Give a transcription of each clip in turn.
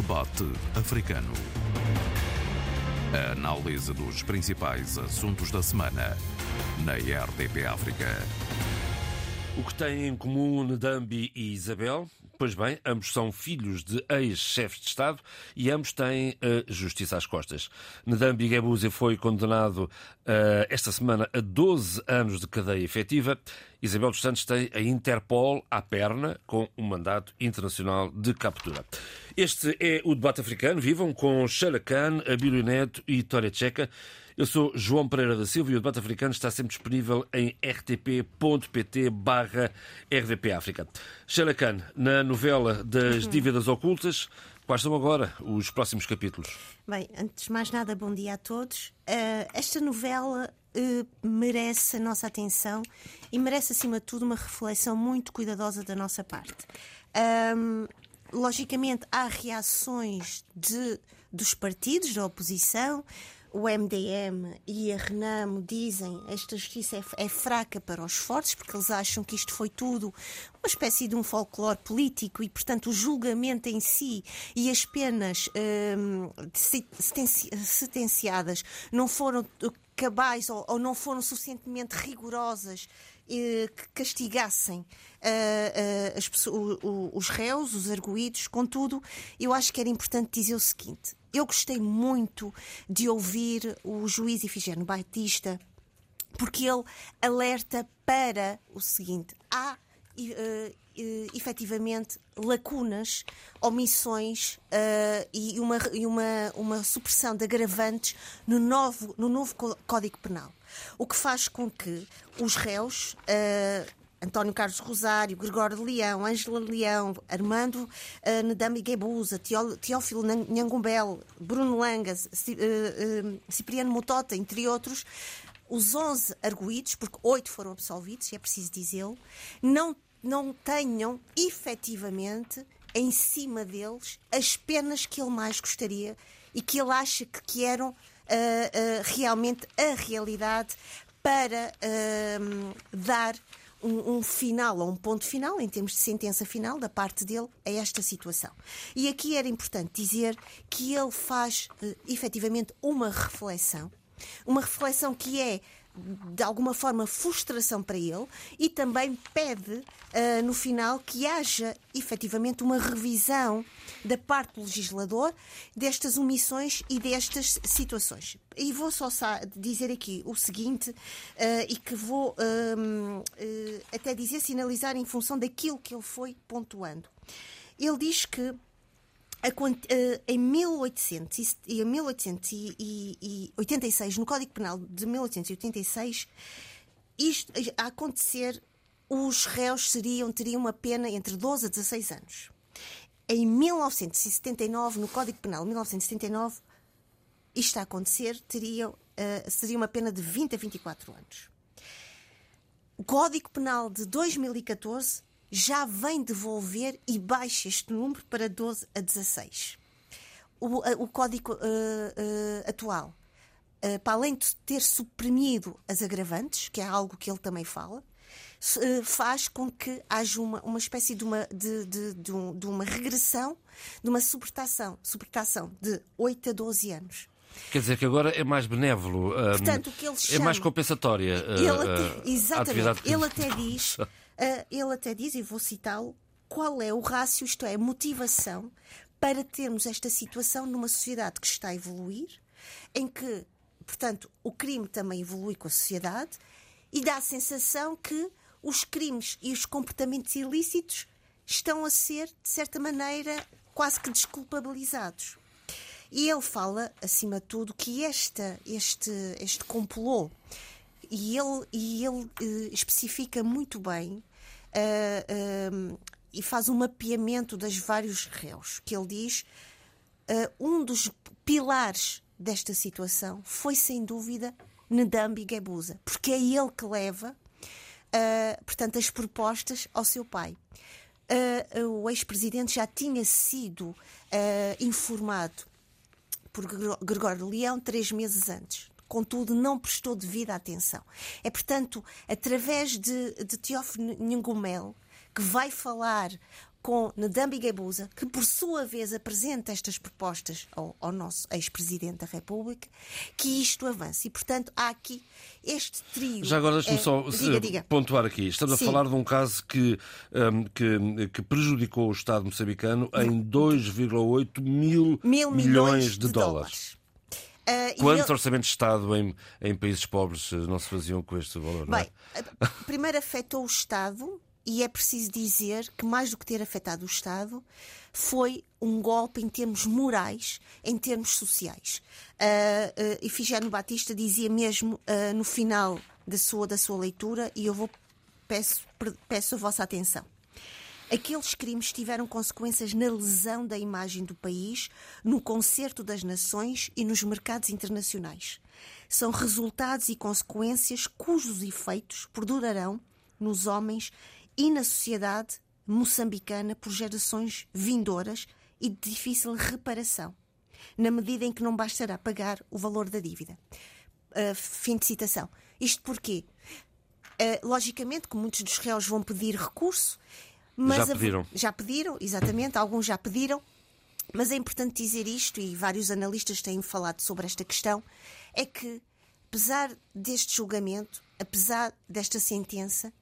Debate Africano. A análise dos principais assuntos da semana na RDP África. O que têm em comum Ndambi e Isabel? Pois bem, ambos são filhos de ex-chefes de Estado e ambos têm a justiça às costas. Ndambi Gebuzi foi condenado uh, esta semana a 12 anos de cadeia efetiva. Isabel dos Santos tem a Interpol à perna com um mandato internacional de captura. Este é o debate africano. Vivam com Sheila Khan, Abílio Neto e Tória Tcheca. Eu sou João Pereira da Silva e o debate africano está sempre disponível em rtp.pt barra RDP África. Sheila Khan, na novela das uhum. dívidas ocultas, quais são agora os próximos capítulos? Bem, antes de mais nada, bom dia a todos. Uh, esta novela uh, merece a nossa atenção e merece, acima de tudo, uma reflexão muito cuidadosa da nossa parte. Um, logicamente, há reações de, dos partidos da oposição. O MDM e a Renamo dizem esta justiça é, é, fraca para os fortes, porque eles acham que isto foi tudo uma espécie de um folclore político e, portanto, o julgamento em si e as penas hum, sentenciadas não foram cabais ou, ou não foram suficientemente rigorosas que castigassem uh, uh, as, o, o, os réus, os arguídos. Contudo, eu acho que era importante dizer o seguinte: eu gostei muito de ouvir o juiz Ifigênio Batista, porque ele alerta para o seguinte: há efetivamente lacunas, omissões uh, e, uma, e uma, uma supressão de agravantes no novo, no novo Código Penal. O que faz com que os réus, uh, António Carlos Rosário, Gregório de Leão, Ângela Leão, Armando uh, Nedami Guebuza, Teófilo Nhangumbel, Bruno Langas, Cipriano Motota, entre outros, os 11 arguídos, porque oito foram absolvidos, é preciso dizê-lo, não, não tenham efetivamente em cima deles as penas que ele mais gostaria e que ele acha que, que eram realmente a realidade para dar um, um, final ou um ponto final, em termos de sentença final da parte dele, a esta situação. E aqui era importante dizer que ele faz uh, efetivamente uma reflexão, uma reflexão que é de alguma forma frustração para ele e também pede uh, no final que haja efetivamente uma revisão da parte do legislador destas omissões e destas situações. E vou só dizer aqui o seguinte, uh, e que vou uh, até dizer, sinalizar em função daquilo que ele foi pontuando. Ele diz que em 1800 e 1886, no Código Penal de 1886, isto a acontecer, os réus seriam, teriam uma pena entre 12 a 16 anos. Em 1979, no Código Penal de 1979, isto a acontecer, teria, uh, seria uma pena de 20 a 24 anos. O Código Penal de 2014 já vem devolver e baixa este número para 12 a 16. O, o código uh, uh, atual, uh, para além de ter suprimido as agravantes, que é algo que ele também fala, faz com que haja uma, uma espécie de uma, de, de, de, um, de uma regressão, de uma supertação, supertação de 8 a 12 anos. Quer dizer que agora é mais benévolo, Portanto, o que ele chama, é mais compensatória. Ele até, exatamente, ele até diz ele até diz, e vou citá-lo, qual é o rácio, isto é, a motivação para termos esta situação numa sociedade que está a evoluir, em que, portanto, o crime também evolui com a sociedade e dá a sensação que os crimes e os comportamentos ilícitos estão a ser, de certa maneira, quase que desculpabilizados. E ele fala, acima de tudo, que esta, este, este complô, e ele, e ele uh, especifica muito bem uh, uh, e faz um mapeamento dos vários réus, que ele diz uh, um dos pilares desta situação foi, sem dúvida, Ndambi Gebuza, porque é ele que leva, portanto, as propostas ao seu pai. o ex-presidente já tinha sido informado por Gregório Leão três meses antes contudo, não prestou devida atenção. É, portanto, através de, de Teófilo Nhangumel que vai falar com Ndambi Guebuza, que por sua vez apresenta estas propostas ao, ao nosso ex-presidente da República, que isto avance. E, portanto, há aqui este trio. Já agora deixe-me é, só diga, diga. pontuar aqui. Estamos Sim. a falar de um caso que, um, que, que prejudicou o Estado moçambicano em 2,8 mil, Mil milhões, de, dólares. Ah, e Quantos ele- orçamentos de Estado em, em países pobres eh, não se faziam com este valor? não é? Bem, a- primeiro afetou o Estado e é preciso dizer que, mais do que ter afetado o Estado, foi um golpe em termos morais, em termos sociais. Uh, uh, Batista dizia mesmo ah, no final da sua, da sua leitura, e eu vou peço, peço a vossa atenção. Aqueles crimes tiveram consequências na lesão da imagem do país, no concerto das nações e nos mercados internacionais. São resultados e consequências cujos efeitos perdurarão nos homens e na sociedade moçambicana por gerações vindouras e de difícil reparação, na medida em que não bastará pagar o valor da dívida. Uh, fim de citação. Isto porquê? Uh, logicamente que muitos dos réus vão pedir recurso, mas Já a- pediram. já pediram, exatamente, alguns já pediram, mas é importante dizer isto, e vários analistas têm falado sobre esta questão, é que, apesar deste julgamento, apesar desta sentença,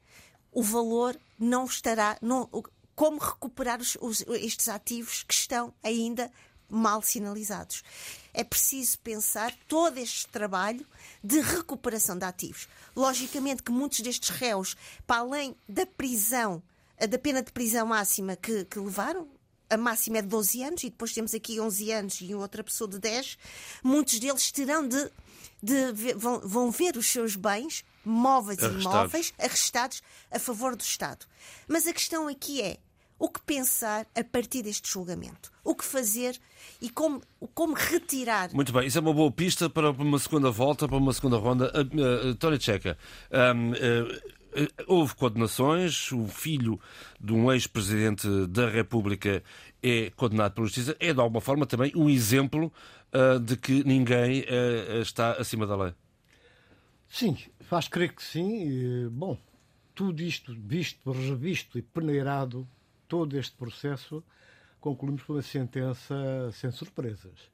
o valor não estará. Não, como recuperar os- os- estes ativos que estão ainda mal sinalizados? É preciso pensar todo este trabalho de recuperação de ativos. Logicamente que muitos destes réus, para além da prisão, a da pena de prisão máxima que, que levaram, a máxima é de 12 anos e depois temos aqui 11 anos e outra pessoa de 10, muitos deles terão de, de ver- vão, vão ver os seus bens, móveis e imóveis, arrestados a favor do Estado. Mas a questão aqui é o que pensar a partir deste julgamento? O que fazer e como, como retirar Muito bem, isso é uma boa pista para uma segunda volta, para uma segunda ronda. Uh, uh, Tony Checa, um, uh, uh, houve condenações, o filho de um ex-presidente da República é condenado pela Justiça. É, de alguma forma, também um exemplo uh, de que ninguém uh, está acima da lei. Sim, faz crer que sim. E, bom, tudo isto visto, revisto e peneirado, todo este processo, concluímos com uma sentença sem surpresas.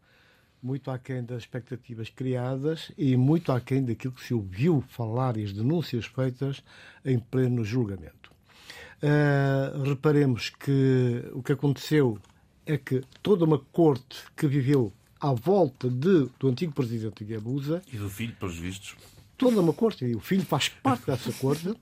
Muito aquém das expectativas criadas e muito aquém daquilo que se ouviu falar e as denúncias feitas em pleno julgamento. Ah, reparemos que o que aconteceu é que toda uma corte que viveu à volta de, do antigo presidente Guebuza E do filho, pelos vistos. toda uma corte, e o filho faz parte dessa corte,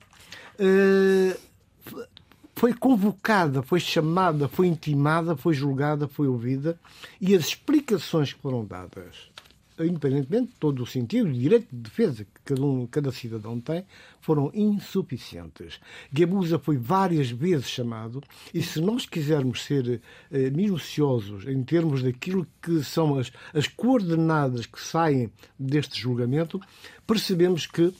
eh, foi convocada, foi chamada, foi intimada, foi julgada, foi ouvida, e as explicações que foram dadas, independentemente de todo o sentido e direito de defesa que cada, um, cada cidadão tem, foram insuficientes. Guebuza foi várias vezes chamado, e se nós quisermos ser eh, minuciosos em termos daquilo que são as, as coordenadas que saem deste julgamento, percebemos que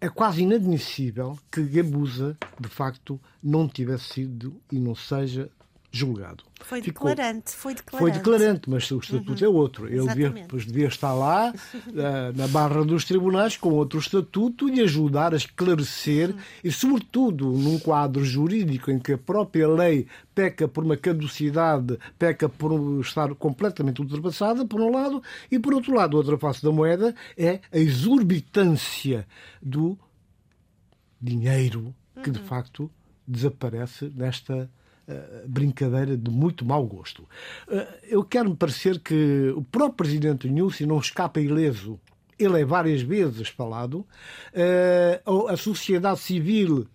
é quase inadmissível que Gabusa, de facto, não tivesse sido e não seja julgado. Foi Ficou- declarante, foi declarante. Foi declarante, mas o estatuto é outro. Ele devia, pois devia estar lá, eh, na barra dos tribunais, com outro estatuto e ajudar a esclarecer, e sobretudo num quadro jurídico em que a própria lei peca por uma caducidade, peca por estar completamente ultrapassada, por um lado, e por outro lado, outra face da moeda é a exorbitância do dinheiro que de facto desaparece nesta brincadeira de muito mau gosto. Eh, eu quero me parecer que o próprio presidente Nussi não escapa ileso. Ele é várias vezes falado. Eh, a sociedade civil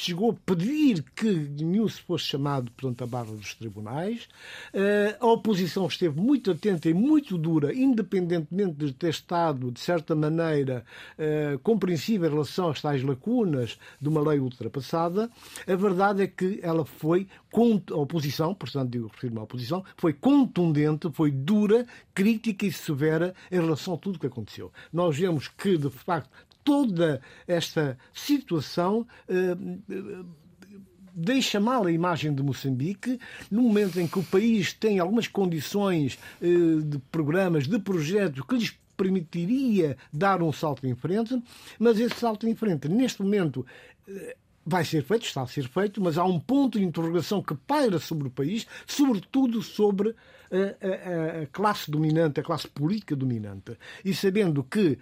chegou a pedir que Nussi fosse chamado portanto, à barra dos tribunais. Eh, a oposição esteve muito atenta e muito dura, independentemente de ter estado, de certa maneira, eh, compreensível em relação às tais lacunas de uma lei ultrapassada. A verdade é que ela foi, a oposição, portanto, digo, refiro-me à oposição, foi contundente, foi dura, crítica e severa em relação a tudo o que aconteceu. Nós vemos que, de facto, toda esta situação eh, deixa mal a imagem de Moçambique, no momento em que o país tem algumas condições eh, de programas, de projetos que lhes permitiria dar um salto em frente, mas esse salto em frente, neste momento, eh, vai ser feito, está a ser feito, mas há um ponto de interrogação que paira sobre o país, sobretudo sobre a, a, a classe dominante, a classe política dominante. E sabendo que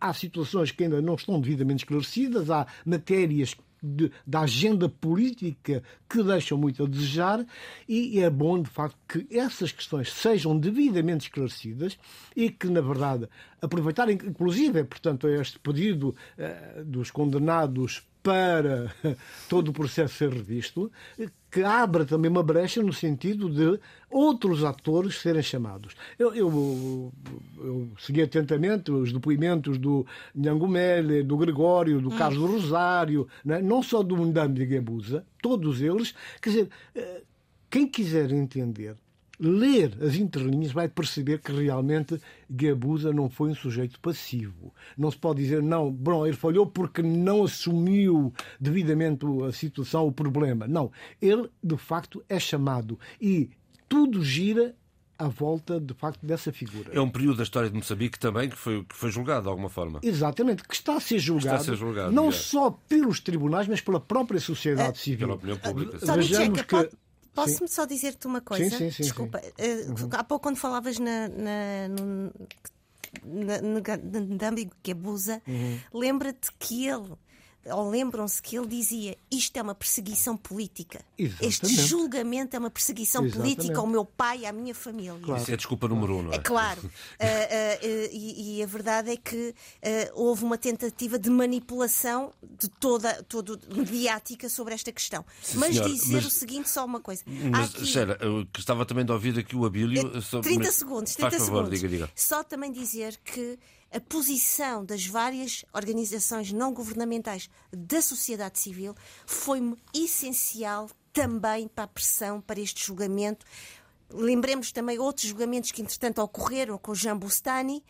há situações que ainda não estão devidamente esclarecidas, há matérias de, da agenda política que deixam muito a desejar e é bom, de facto, que essas questões sejam devidamente esclarecidas e que, na verdade, aproveitarem, inclusive, portanto, este pedido uh, dos condenados para todo o processo ser revisto, que abra também uma brecha no sentido de outros atores serem chamados. Eu, eu, eu segui atentamente os depoimentos do Nhangumele, do Gregório, do hum. Carlos do Rosário, né? não só do Ndambi Gabusa, todos eles. Quer dizer, eh, quem quiser entender ler as entrelinhas vai perceber que realmente Gabusa não foi um sujeito passivo. Não se pode dizer, não, bom, ele falhou porque não assumiu devidamente a situação, o problema. Não, ele de facto é chamado e tudo gira à volta, de facto, dessa figura. É um período da história de Moçambique também que foi, que foi julgado de alguma forma. Exatamente, que está a ser julgado, a ser julgado não é. só pelos tribunais, mas pela própria sociedade é, civil. Pela opinião pública. Vejamos que... Posso-me só dizer-te uma coisa? Sim, sim, sim, Desculpa. Sim. Uhum. Há pouco, quando falavas na, na, no, na, na, na Dambi Gabusa, uhum. lembra-te que ele ou lembram-se que ele dizia isto é uma perseguição política. Exatamente. Este julgamento é uma perseguição Exatamente. política ao meu pai e à minha família. Claro. Isso é desculpa número um, não é? É claro. uh, uh, uh, e, e, a verdade é que houve uma tentativa de manipulação de toda, toda mediática sobre esta questão. Sim, mas senhora, dizer mas, o seguinte, só uma coisa. Mas, aqui, Sheila, eu gostava também de ouvir aqui o Abílio. 30 segundos, 30 faz favor, segundos. Diga, diga. Só também dizer que a posição das várias organizações não governamentais da sociedade civil foi essencial também para a pressão para este julgamento. Lembremos também outros julgamentos que, entretanto, ocorreram com Jean Bustani,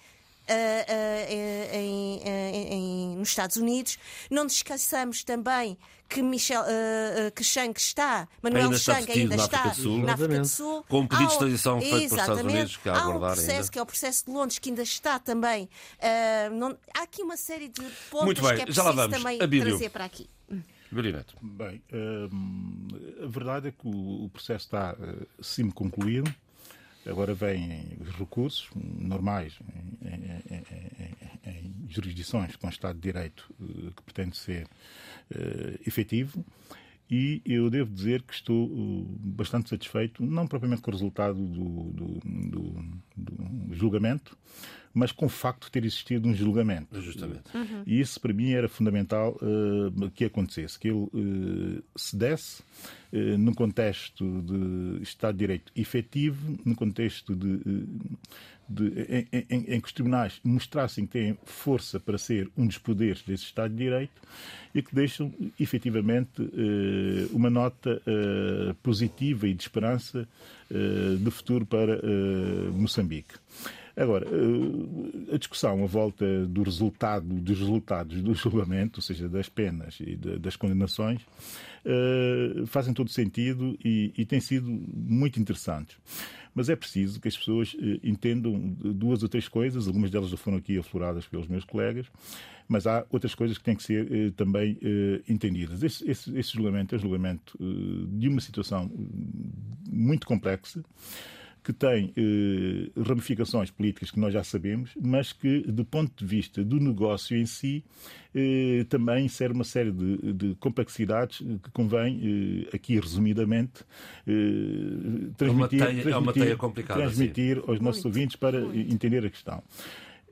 em, em, nos Estados Unidos. Não nos esqueçamos também que, Michel, uh, que Chang está, Manuel ainda Chang ainda está na África do Sul, na África do Sul. com um pedido de extradição feito pelos Estados Unidos que há, há um processo ainda. que é o processo de Londres que ainda está também. Não, há aqui uma série de pontos Muito bem, que é preciso já lá vamos. também Abílio. trazer para aqui. Bem, a verdade é que o processo está uh, sim concluído. Agora vêm os recursos normais em, em, em, em, jurisdições com Estado de Direito uh, que pretende ser uh, efetivo e eu devo dizer que estou uh, bastante satisfeito, não propriamente com o resultado do, do, do, do julgamento, mas com o facto de ter existido um julgamento. Justamente. Uhum. E isso, para mim, era fundamental uh, que acontecesse, que ele uh, se desse uh, num contexto de Estado de Direito efetivo, num contexto de, de, em, em, em, que os tribunais mostrassem que têm força para ser um dos poderes desse Estado de Direito e que deixam efetivamente uma nota positiva e de esperança de futuro para Moçambique. Agora, eh, a discussão à volta do resultado, dos resultados do julgamento, ou seja, das penas e das condenações, eh, fazem todo sentido e, e têm sido muito interessantes. Mas é preciso que as pessoas eh, entendam duas ou três coisas, algumas delas já foram aqui afloradas pelos meus colegas, mas há outras coisas que têm que ser também entendidas. Esse, esse, esse julgamento é um julgamento de uma situação muito complexa que tem eh, ramificações políticas que nós já sabemos, mas que, do ponto de vista do negócio em si, eh, também insere uma série de, de complexidades que convém, eh, aqui resumidamente, eh, transmitir, é uma teia, transmitir, é uma teia complicada, transmitir aos nossos muito, ouvintes para muito. entender a questão.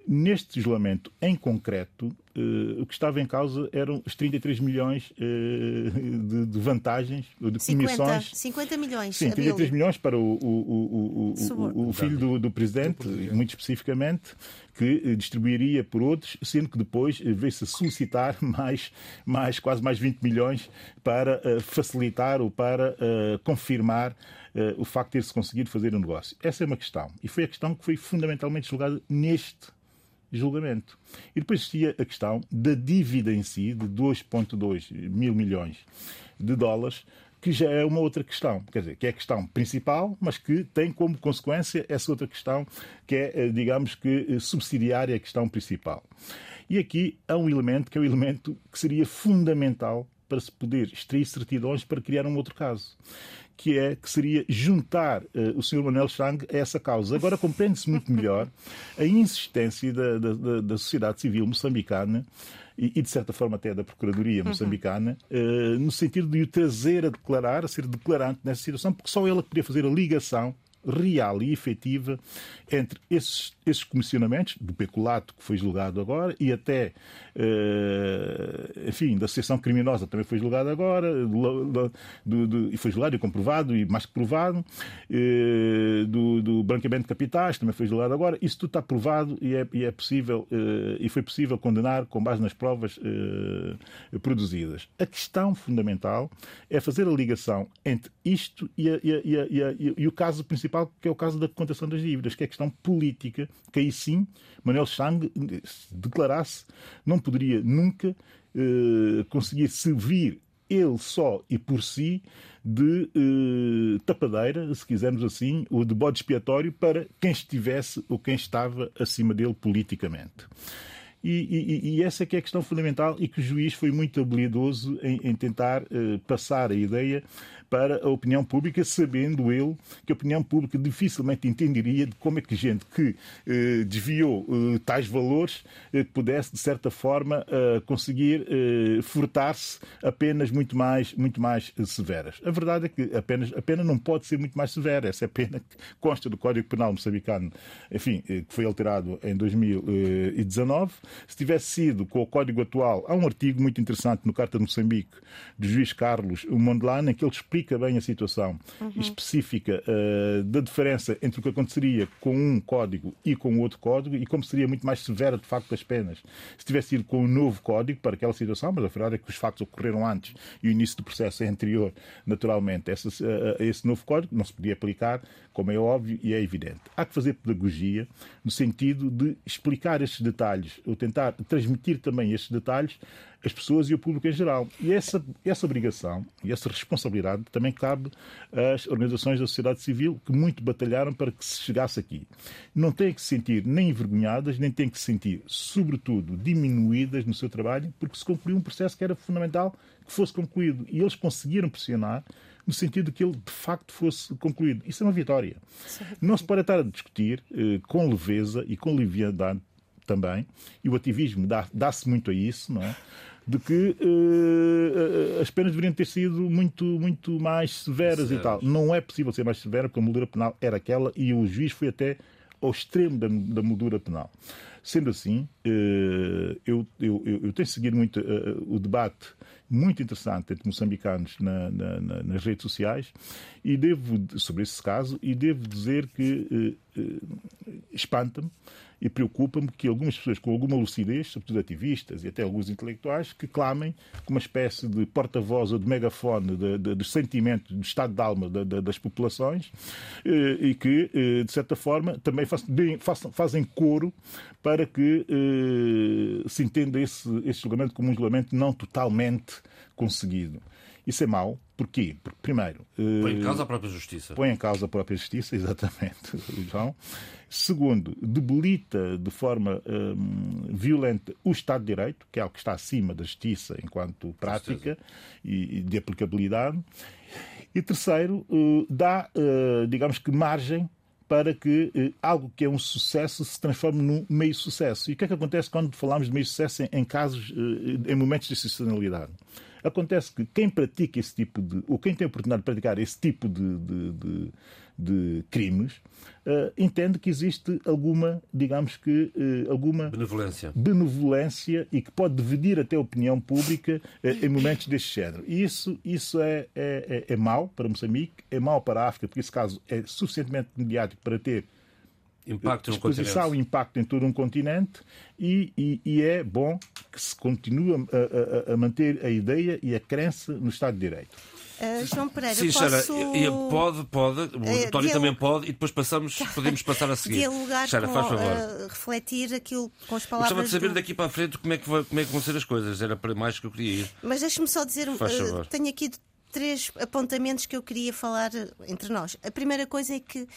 Neste isolamento em concreto, uh, o que estava em causa eram os 33 milhões uh, de, de, vantagens, de 50, comissões. 50 milhões. Sim, 33 milhões para o, o, o, o filho do, do, presidente, muito especificamente, que eh, distribuiria por outros, sendo que depois veio-se a solicitar mais, mais, quase mais 20 milhões para uh, facilitar ou para confirmar o facto de ter-se conseguido fazer um negócio. Essa é uma questão. E foi a questão que foi fundamentalmente julgada neste julgamento. E depois existia a questão da dívida em si, de 2,2 mil milhões de dólares, que já é uma outra questão, quer dizer, que é a questão principal, mas que tem como consequência essa outra questão, que é, eh, digamos que, eh, subsidiária à questão principal. E aqui há um elemento que é um elemento que seria fundamental para se poder extrair certidões para criar um outro caso que é que seria juntar uh, o Sr. Manuel Chang a essa causa. Agora compreende-se muito melhor a insistência da, da, da sociedade civil moçambicana e, de certa forma até da Procuradoria uhum. moçambicana, uh, no sentido de o trazer a declarar, a ser declarante nessa situação, porque só ela poderia fazer a ligação real e efetiva entre esses, esses comissionamentos, do peculato que foi julgado agora, e até, uh, enfim, da associação criminosa também foi julgado agora, e foi julgado e comprovado, e mais que provado, uh, do, do branqueamento de capitais também foi julgado agora. Isso tudo está provado e é, e é possível, uh, e foi possível condenar com base nas provas produzidas. A questão fundamental é fazer a ligação entre isto e, a, e, a, e o caso principal principal, que é o caso da contação das dívidas, que é a questão política, que aí sim Manuel Chang, se declarasse, não poderia nunca eh, conseguir servir ele só e por si de eh, tapadeira, se quisermos assim, ou de bode expiatório para quem estivesse ou quem estava acima dele politicamente. E, e, e, essa é que é a questão fundamental e que o juiz foi muito habilidoso em, em tentar eh, passar a ideia para a opinião pública, sabendo ele que a opinião pública dificilmente entenderia de como é que gente que eh, desviou eh, tais valores eh, pudesse, de certa forma, eh, conseguir eh, furtar-se apenas muito mais, muito mais severas. A verdade é que apenas, a pena não pode ser muito mais severa. Essa é a pena que consta do Código Penal moçambicano, enfim, eh, que foi alterado em 2019. Se tivesse sido com o Código atual, há um artigo muito interessante no Carta de Moçambique do juiz Carlos Mondlane em que ele explica explica bem a situação uhum. específica uh, da diferença entre o que aconteceria com um código e com o outro código e como seria muito mais severa, de facto, as penas se tivesse ido com um novo código para aquela situação, mas a verdade é que os factos ocorreram antes e o início do processo é anterior, naturalmente, a esse, a esse novo código, não se podia aplicar, como é óbvio e é evidente. Há que fazer pedagogia no sentido de explicar estes detalhes, ou tentar transmitir também estes detalhes as pessoas e o público em geral. E essa, essa obrigação e essa responsabilidade também cabe às organizações da sociedade civil que muito batalharam para que se chegasse aqui. Não têm que se sentir nem envergonhadas, nem têm que se sentir, sobretudo, diminuídas no seu trabalho, porque se concluiu um processo que era fundamental que fosse concluído. E eles conseguiram pressionar no sentido de que ele de facto fosse concluído. Isso é uma vitória. Não se pode estar a discutir eh, com leveza e com leviandade também, e o ativismo dá-se dá muito a isso, não é? de que uh, as penas deveriam ter sido muito, muito mais severas e tal. Não é possível ser mais severa porque a moldura penal era aquela e o juiz foi até ao extremo da, da moldura penal. Sendo assim, uh, eu, eu, eu, tenho seguido muito uh, o debate muito interessante entre moçambicanos na, na, na, nas redes sociais e devo sobre esse caso e devo dizer que espanta-me e preocupa-me que algumas pessoas com alguma lucidez, sobretudo ativistas e até alguns intelectuais, que clamem como uma espécie de porta-voz ou de megafone de, de, de, sentimento, de estado de alma de, das populações eh, e que, eh, de certa forma, também façam, fazem coro para que eh, se entenda esse, esse julgamento como um julgamento não totalmente conseguido. Isso é mau. Porquê? Porque, primeiro. Põe em causa a própria justiça. Põe em causa a própria justiça, exatamente, João. Segundo, debilita de forma hum, violenta o Estado de Direito, que é algo que está acima da justiça enquanto prática e, e, de aplicabilidade. E terceiro, uh, dá, uh, digamos que, margem para que algo que é um sucesso se transforme num meio sucesso. E o que é que acontece quando falamos de meio sucesso em, em casos, em momentos de excepcionalidade? Acontece que quem pratica esse tipo de, ou quem tem a oportunidade de praticar esse tipo de, de, de, de crimes, uh, entende que existe alguma, digamos que, uh, alguma benevolência. benevolência e que pode dividir até a opinião pública uh, em momentos deste género. E isso, isso é, é, é, é mau para Moçambique, é mau para a África, porque esse caso é suficientemente mediático para ter impacto exposição e impacto em todo um continente e, e, e, é bom que se continue a, a, a, manter a ideia e a crença no Estado de Direito. Uh, João Pereira, Sim, posso... Sara, pode, pode, o uh, António também pode, e depois passamos, podemos passar a seguir. Dialogar Sara, faz favor. Uh, refletir aquilo com as palavras. Gostava de saber do... daqui para a frente como é, que vai, como é que vão ser as coisas, era para mais que eu queria ir. Mas deixe-me só dizer, uh, tenho aqui três apontamentos que eu queria falar entre nós. A primeira coisa é que uh,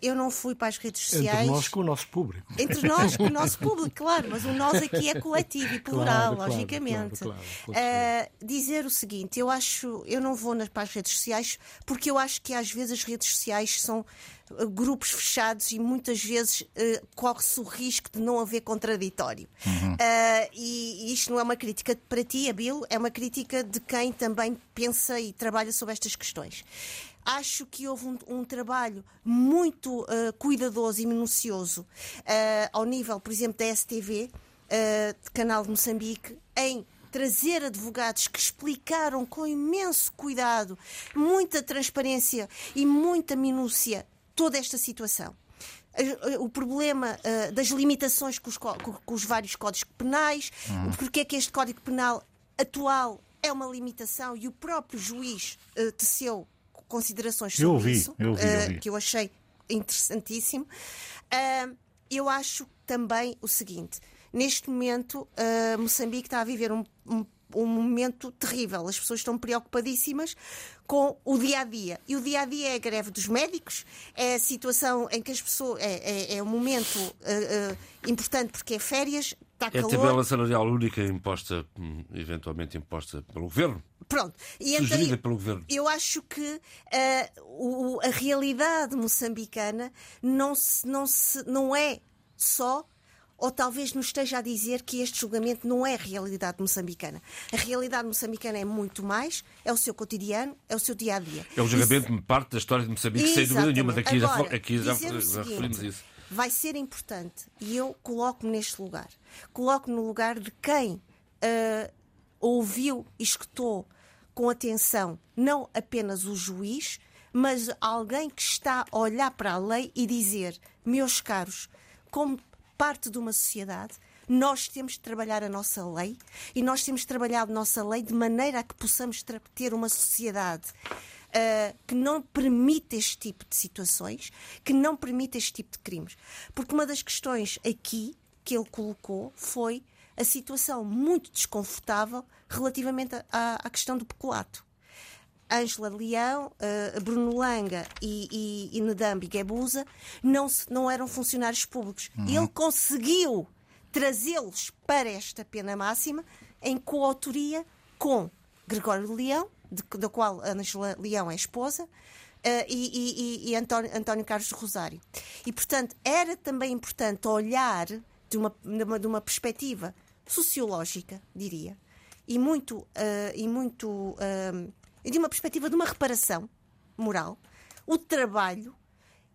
eu não fui para as redes sociais. Entre nós com o nosso público. Entre nós com o nosso público, claro, mas o nós aqui é coletivo e plural, Claro, logicamente. claro, claro, Uh, dizer o seguinte, eu acho, eu não vou nas, para as redes sociais porque eu acho que às vezes as redes sociais são grupos fechados e muitas vezes uh, corre-se o risco de não haver contraditório. Uh, e, e isto não é uma crítica para ti, Abilo, é uma crítica de quem também pensa e trabalha sobre estas questões. Acho que houve um, um trabalho muito uh, cuidadoso e minucioso uh, ao nível, por exemplo, da STV, uh, de Canal de Moçambique, em trazer advogados que explicaram com imenso cuidado, muita transparência e muita minúcia toda esta situação. Uh, O problema uh, das limitações com os, co- com- os vários códigos penais, porque é que este código penal atual é uma limitação e o próprio juiz uh, teceu considerações sobre Eu isso, eu eu uh, que eu achei interessantíssimo. Uh, eu acho também o seguinte: neste momento, Moçambique está a viver um, um- um momento terrível. As pessoas estão preocupadíssimas com o dia a dia. E o dia a dia é a greve dos médicos, é a situação em que as pessoas. É, é, é um momento uh, uh, importante porque é férias, está É a calor. tabela salarial única imposta, hum, eventualmente imposta pelo governo, Pronto. E então, sugerida pelo governo. Eu acho que eh, o- a realidade moçambicana não, se, não, se, não é só, ou talvez nos esteja a dizer que este julgamento não é a realidade moçambicana. A realidade moçambicana é muito mais, é o seu cotidiano, é o seu dia a dia. É o julgamento de parte da história de Moçambique, sem dúvida nenhuma. Daqui já, Agora, fal- aqui já, já seguinte, referimos isso. Vai ser importante e eu coloco-me neste lugar. Coloco-me no lugar de quem ah, ouviu e escutou com atenção não apenas o juiz, mas alguém que está a olhar para a lei e dizer: meus caros, como parte de uma sociedade, nós temos de trabalhar a nossa lei e nós temos de trabalhar a nossa lei de maneira a que possamos ter uma sociedade uh, que não permita este tipo de situações, que não permita este tipo de crimes. Porque uma das questões aqui que ele colocou foi a situação muito desconfortável relativamente à, à questão do peculato. Ângela Leão, uh, Bruno Langa e, e, e Nedambi Guebuza não, se- não eram funcionários públicos. Ele conseguiu trazê-los para esta pena máxima em coautoria com Gregório Leão, de- da qual Ângela Leão é esposa, uh, e, e- e- António, António Carlos de Rosário. E, portanto, era também importante olhar de uma, de uma, de uma perspectiva sociológica, diria, e muito, ah, e muito ah, e de uma perspectiva de uma reparação moral, o trabalho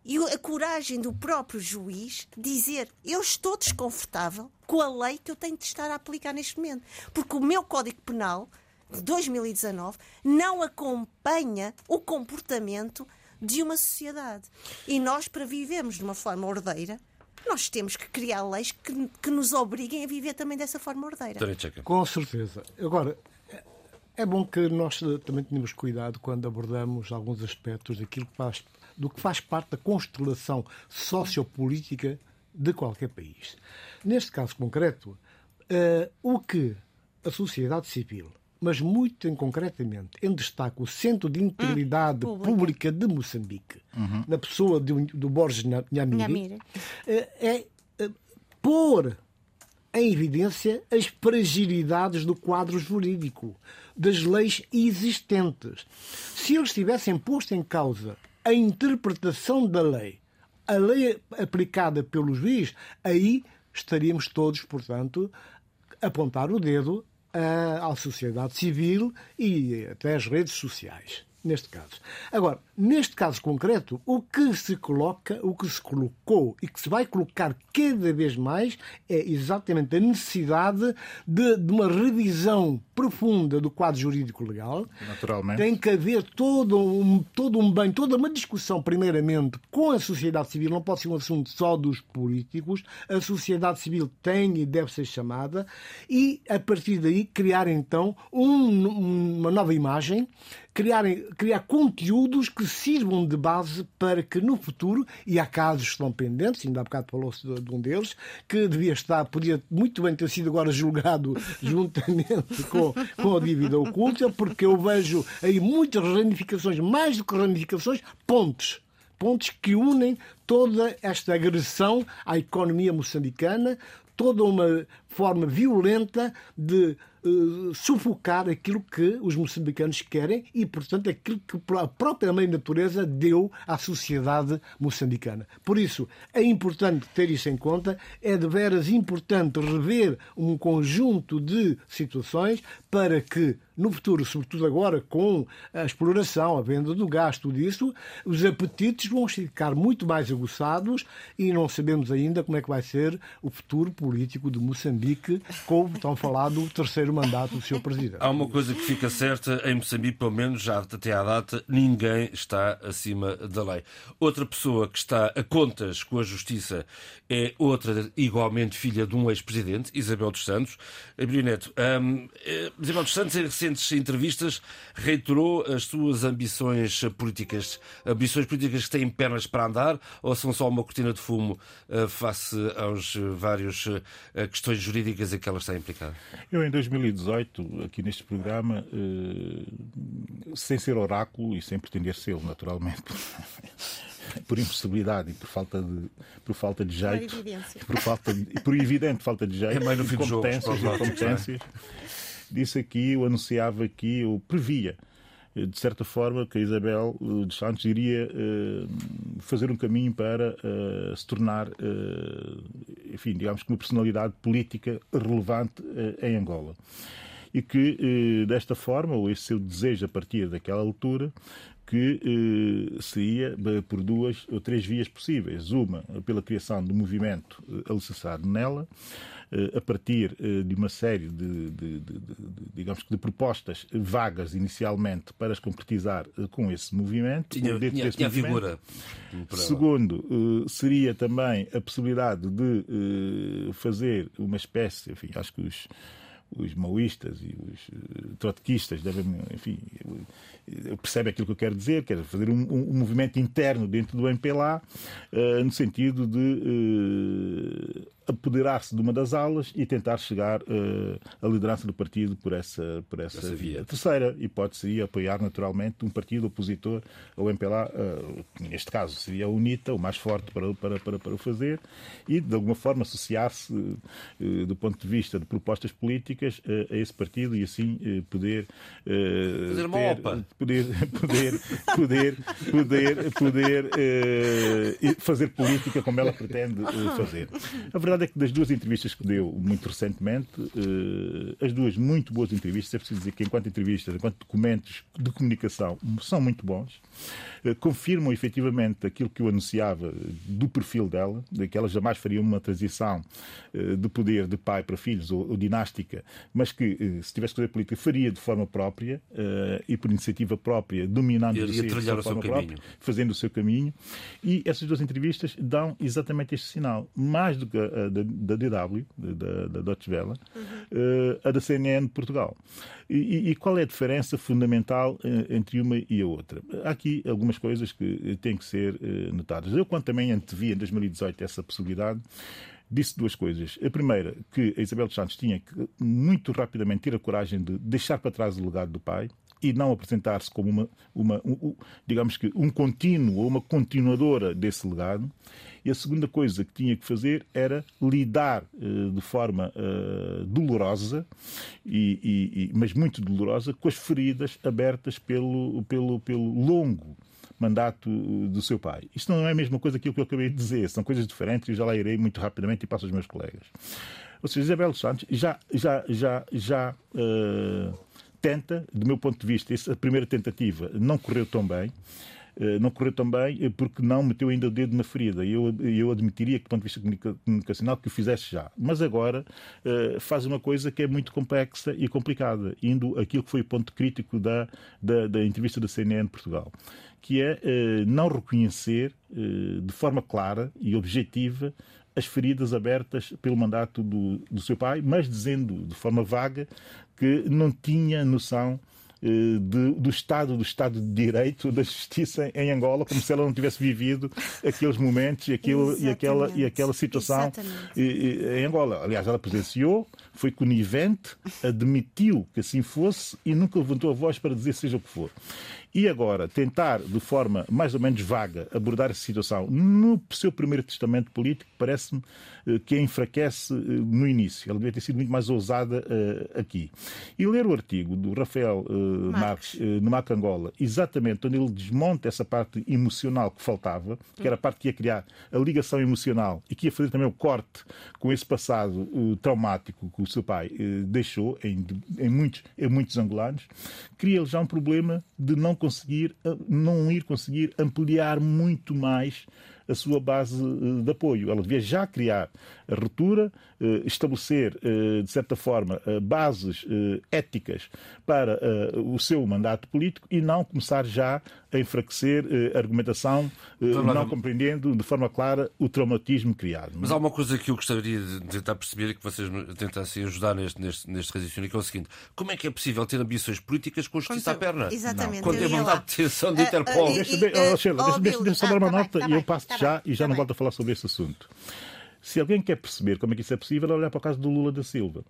e a coragem do próprio juiz dizer eu estou desconfortável com a lei que eu tenho de estar a aplicar neste momento. Porque o meu Código Penal de 2019 não acompanha o comportamento de uma sociedade. E nós, para vivermos de uma forma ordeira, nós temos que criar leis que, que nos obriguem a viver também dessa forma ordeira. Com certeza. Agora, é- bom que nós eh, também tenhamos cuidado quando abordamos alguns aspectos daquilo que faz, do que faz parte da constelação sociopolítica de qualquer país. Neste caso concreto, eh, o que a sociedade civil, mas muito em concretamente, em destaque o Centro de Integridade Pública. Pública de Moçambique, na pessoa de- do Borges Nha- Nhamiri, Nhamiri. eh, é eh, pôr em evidência as fragilidades do quadro jurídico, das leis existentes. Se eles tivessem posto em causa a interpretação da lei, a lei aplicada pelo juiz, aí estaríamos todos, portanto, a apontar o dedo à, à sociedade civil e até às redes sociais. Neste caso. Agora, neste caso concreto, o que se coloca, o que se colocou e que se vai colocar cada vez mais é exatamente a necessidade de, de uma revisão profunda do quadro jurídico legal. Naturalmente. Tem que haver todo um, todo um bem, toda uma discussão, primeiramente, com a sociedade civil. Não pode ser um assunto só dos políticos. A sociedade civil tem e deve ser chamada. E, a partir daí, criar então um- uma nova imagem criarem, criar conteúdos que sirvam de base para que no futuro, e há casos que estão pendentes, ainda há bocado falou-se de, de, um deles, que devia estar, podia muito bem ter sido agora julgado juntamente com, com a dívida oculta, porque eu vejo aí muitas ramificações, mais do que ramificações, pontes. Pontos que unem toda esta agressão à economia moçambicana, toda uma forma violenta de uh, sufocar aquilo que os moçambicanos querem e, portanto, aquilo que a própria mãe natureza deu à sociedade moçambicana. Por isso, é importante ter isso em conta, é de veras importante rever um conjunto de situações para que no futuro, sobretudo agora com a exploração, a venda do gás, tudo isso, os apetites vão ficar muito mais aguçados e não sabemos ainda como é que vai ser o futuro político de Moçambique com o tão falado terceiro mandato do seu presidente. Há uma coisa que fica certa em Moçambique, pelo menos já até à data, ninguém está acima da lei. Outra pessoa que está a contas com a justiça é outra igualmente filha de um ex-presidente, Isabel dos Santos. Brioneto, um, eh, Isabel dos Santos, em recentes entrevistas, reiterou as suas ambições políticas. Ambições políticas que têm pernas para andar ou são só uma cortina de fumo uh, face aos vários uh, questões jurídicas em que ela está implicada? Eu, em 2018, aqui neste programa, uh, sem ser oráculo e sem pretender ser, naturalmente. por impossibilidade e por falta de, por falta de jeito, por, falta de, por evidente falta de jeito, é e competências, jogo, competências disse aqui, eu anunciava aqui, eu previa de certa forma, que a Isabel eh, dos Santos iria uh, fazer um caminho para uh, se tornar, enfim, digamos que uma personalidade política relevante em Angola. E que, desta forma, ou esse seu desejo a partir daquela altura, que eh, seria por duas ou três vias possíveis. Uma, pela criação um movimento alicerçado nela, a partir de uma série de, de, de, de, digamos que de propostas vagas inicialmente para as concretizar com esse movimento. Tinha, tinha, tinha figura. Segundo, seria também a possibilidade de fazer uma espécie, enfim, acho que os os maoístas e os trotskistas devem, enfim, percebe aquilo que eu quero dizer, quer fazer um, um, um movimento interno dentro do MPLA, uh, no sentido de uh, apoderar-se de uma das alas e tentar chegar uh, à liderança do partido por essa, por essa, essa via. A terceira hipótese seria apoiar naturalmente um partido opositor ao MPLA, uh, neste caso seria a UNITA, o mais forte para, para, para, para o fazer, e de alguma forma associar-se uh, do ponto de vista de propostas políticas a esse partido e assim poder fazer uma ter, OPA. Poder, poder, poder, poder, poder fazer política como ela pretende fazer. A verdade verdade é que das duas entrevistas que deu muito recentemente, uh, as duas muito boas entrevistas, é preciso dizer que enquanto entrevistas, enquanto documentos de comunicação, são muito bons, uh, confirmam efetivamente aquilo que eu anunciava do perfil dela, de que ela jamais faria uma transição uh, de poder de pai para filhos ou, ou dinástica, mas que se tivesse que fazer política faria de forma própria e por iniciativa própria, dominando e, o seu, de forma própria, fazendo o seu caminho. E essas duas entrevistas dão exatamente este sinal. Mais do que a da, da DW, da, da Deutsche Welle, uhum. a da CNN Portugal. E, e, qual é a diferença fundamental eh, entre uma e a outra? Há aqui algumas coisas que têm que ser eh, notadas. Eu, quando também antevi em 2018 essa possibilidade, disse duas coisas. A primeira, que a Isabel dos Santos tinha que muito rapidamente ter a coragem de deixar para trás o legado do pai e não apresentar-se como uma, uma um, digamos que um contínuo ou uma continuadora desse legado. E a segunda coisa que tinha que fazer era lidar uh, de forma uh, dolorosa, e, e, mas muito dolorosa, com as feridas abertas pelo, pelo, pelo longo mandato eh, do seu pai. Isto não é a mesma coisa que o que eu acabei de dizer, são coisas diferentes e já lá irei muito rapidamente e passo aos meus colegas. Ou seja, Isabel Santos já, já, já, já uh, tenta, do meu ponto de vista, essa primeira tentativa não correu tão bem. Eh, não correu tão bem eh, porque não meteu ainda o dedo na ferida. Eu, eu admitiria que, do ponto de vista comunicacional, que o fizesse já. Mas agora uh, faz uma coisa que é muito complexa e complicada, indo aquilo que foi o ponto crítico da, da, da entrevista da CNN Portugal, que é não reconhecer de forma clara e objetiva as feridas abertas pelo mandato do, do seu pai, mas dizendo de forma vaga que não tinha noção de, do Estado, do Estado de Direito, da Justiça em Angola, como se ela não tivesse vivido aqueles momentos e, aquilo, e, aquela, e aquela situação em Angola. Aliás, ela presenciou, foi conivente, admitiu que assim fosse e nunca levantou a voz para dizer seja o que for. E agora, tentar, de forma mais ou menos vaga, abordar essa situação no seu primeiro testamento político, parece-me eh, que a enfraquece eh, no início. Ela devia ter sido muito mais ousada uh, aqui. E ler o artigo do Rafael Marques, uh, no Mac Angola, exatamente onde ele desmonta essa parte emocional que faltava, que era a parte que ia criar a ligação emocional e que ia fazer também o corte com esse passado traumático que o seu pai deixou em, em, muitos, em muitos angolanos, cria já um problema de não conseguir, não ir conseguir ampliar muito mais a sua base eh, de apoio. Ela devia já criar a ruptura, eh, estabelecer, eh, de certa forma, bases éticas para o seu mandato político e não começar já a enfraquecer a argumentação, não compreendendo de forma clara o traumatismo criado. Mas há uma coisa que eu gostaria de tentar perceber e que vocês tentassem ajudar neste, neste, neste raciocínio, que é o seguinte: como é que é possível ter ambições políticas com justiça à perna? Exatamente. Quando tem vontade de detenção de Interpol. Deixa-me só dar uma nota e eu passo tá já e já não volto a falar sobre esse assunto. Se alguém quer perceber como é que isso é possível, é olhar para o caso do Lula da Silva.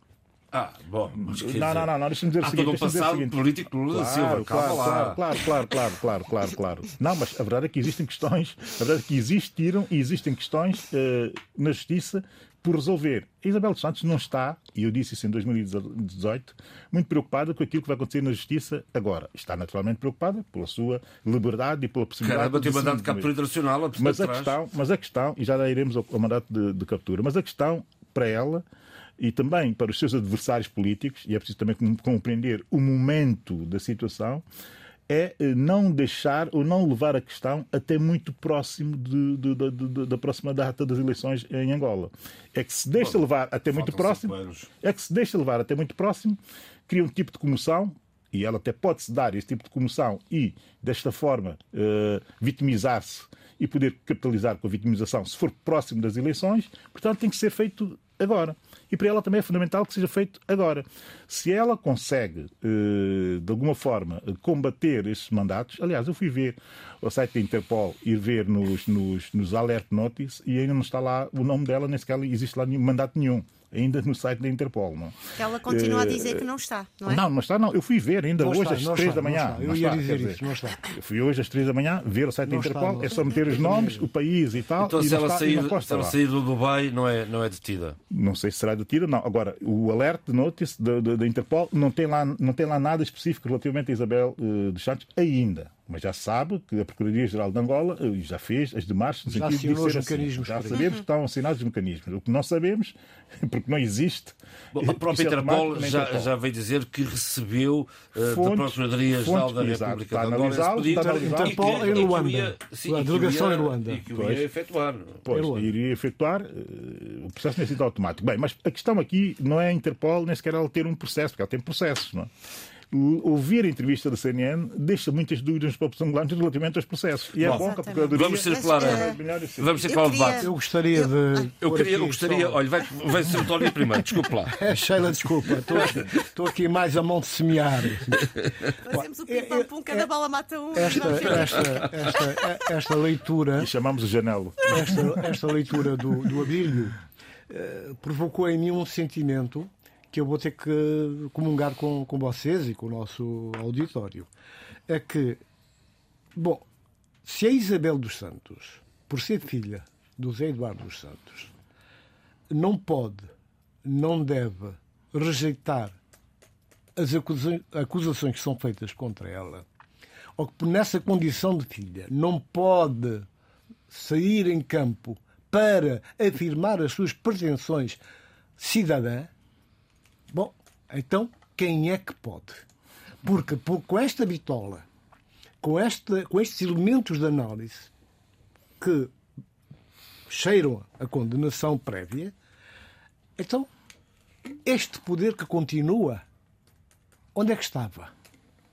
Ah, bom. Mas, não, não, não, não, deixa-me dizer o seguinte. Todo um passado seguinte. político Lula claro, da Silva, claro, claro, claro, claro, claro, claro, claro, claro. Não, mas a verdade é que existem questões, a verdade é que existiram e existem questões uh, na justiça por resolver. A Isabel dos Santos não está, e eu disse isso em 2018, muito preocupada com aquilo que vai acontecer na Justiça agora. Está naturalmente preocupada pela sua liberdade e pela possibilidade Caramba, de... tem mandato de captura internacional. Mas a, questão, mas a questão, e já iremos ao, ao mandato de, de captura, mas a questão para ela e também para os seus adversários políticos, e é preciso também compreender o momento da situação, é eh, não deixar ou não levar a questão até muito próximo de, de, de, da próxima data das eleições em Angola. É que se deixa levar até muito próximo, é que se deixa levar até muito próximo, cria um tipo de comoção e ela até pode-se dar esse tipo de comoção e, desta forma, uh, vitimizar-se e poder capitalizar com a vitimização se for próximo das eleições. Portanto, tem que ser feito agora. E para ela também é fundamental que seja feito agora. Se ela consegue, eh, de alguma forma, combater estes mandatos, aliás, eu fui ver o site da Interpol, ir ver nos, nos, nos alert notice e ainda não está lá o nome dela, nem sequer existe lá nenhum, mandato nenhum ainda no site da Interpol. Não? Ela continua a dizer que não está, não é? Não, não está, não. Eu fui ver ainda não hoje está, às três está, da manhã. Eu ia dizer isso, não está. Eu fui hoje às três da manhã ver o site da Interpol, está, é só meter os nomes, o país e tal. Então, e se ela, sair, se ela sair do Dubai, não é, não é detida? Não sei se será detida, não. Agora, o alert de notice da Interpol não tem, lá, não tem lá nada específico relativamente a Isabel uh, dos Santos ainda mas já sabe que a Procuradoria-Geral de Angola eh, já fez as demarches no já sentido de ser os assim. mecanismos Já sabemos que estão assinados os mecanismos. O que não sabemos, porque não existe. Bom, a própria é Interpol já, Interpol já veio dizer que recebeu uh, da Procuradoria-Geral da República de Angola esse pedido. Interpol em Luanda. a delegação em Luanda. E que o iria efetuar. Pois, iria efetuar. Uh, o processo não é sido automático. Bem, mas a questão aqui não é a Interpol nem sequer ela ter um processo, porque ela tem processos, não é? Ouvir a entrevista da CNN deixa muitas dúvidas para os angolanos relativamente aos processos. E é bom, bom que a Procuradoria... Vamos circular, Mas, vamos circular o debate. Eu gostaria de... Eu, queria, eu gostaria... Olha, vai, vai ser o Tony primeiro, desculpe lá. É, Sheila, desculpa. Estou aqui, estou aqui mais a mão de semear. Fazemos o pim-pam-pum, cada bala mata um. Esta, esta, esta, esta leitura... E chamamos o Janelo. Esta, esta leitura do, do Abílio uh, provocou em mim um sentimento que eu vou ter que comungar com, com vocês e com o nosso auditório. É que, bom, se a Isabel dos Santos, por ser filha do Zé Eduardo dos Santos, não pode, não deve rejeitar as acusações que são feitas contra ela, ou que nessa condição de filha não pode sair em campo para afirmar as suas pretensões cidadã, Bom, então quem é que pode? Porque por, com esta bitola, com, esta, com estes elementos de análise que cheiram a condenação prévia, então este poder que continua, onde é que estava?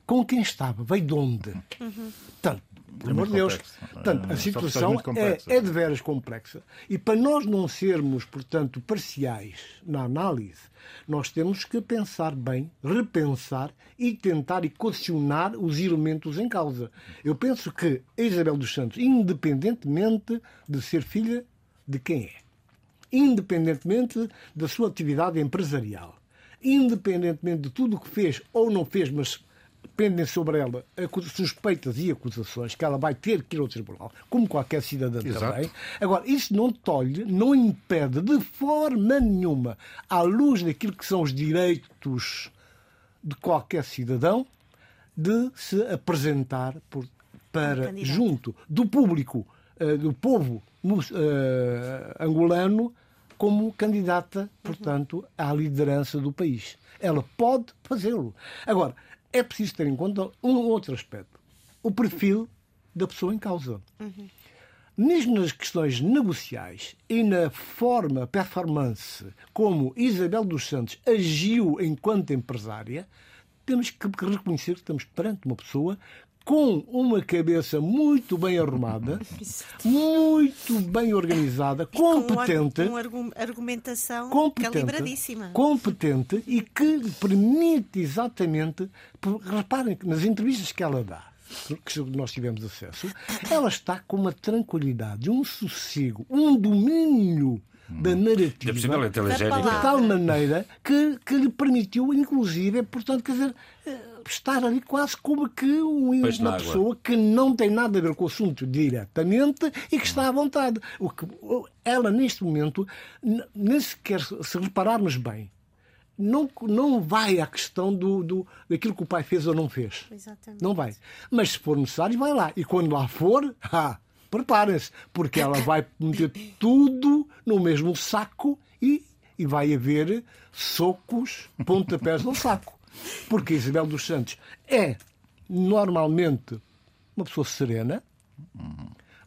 Com quem estava? Veio de onde? Uhum. Portanto, Por amor de Deus. Portanto, a situação é, é de veras complexa. E para nós não sermos, portanto, parciais na análise, nós temos que pensar bem, repensar e tentar equacionar os elementos em causa. Eu penso que a Isabel dos Santos, independentemente de ser filha de quem é, independentemente da sua atividade empresarial, independentemente de tudo o que fez ou não fez, mas pendem sobre ela suspeitas e acusações que ela vai ter que ir ao tribunal, como qualquer cidadã Exato. também. Agora, isso não tolhe, não impede de forma nenhuma, à luz daquilo que são os direitos de qualquer cidadão, de se apresentar por, para junto do público, uh, do povo uh, angolano, como candidata, portanto, à liderança do país. Ela pode fazê-lo. Agora, é preciso ter em conta um outro aspecto: o perfil da pessoa em causa. Uhum. Mesmo nas questões negociais e na forma, performance, como Isabel dos Santos agiu enquanto empresária, temos que reconhecer que estamos perante uma pessoa com uma cabeça muito bem arrumada, muito bem organizada, competente, com uma argumentação competente, calibradíssima. Competente e que permite exatamente, reparem que nas entrevistas que ela dá, que nós tivemos acesso, ela está com uma tranquilidade, um sossego, um domínio da narrativa de tal maneira que, que lhe permitiu, inclusive, portanto, quer dizer, estar ali quase como que uma pessoa que não tem nada a ver com o assunto diretamente e que está à vontade. O que, ela, neste momento, nem sequer, se repararmos bem, não, não vai à questão do, do, daquilo que o pai fez ou não fez. Exatamente. Não vai. Mas se for necessário, vai lá. E quando lá for, ah, preparem-se, porque ela vai meter tudo no mesmo saco e, e vai haver socos, pontapés no saco. Porque Isabel dos Santos é normalmente uma pessoa serena,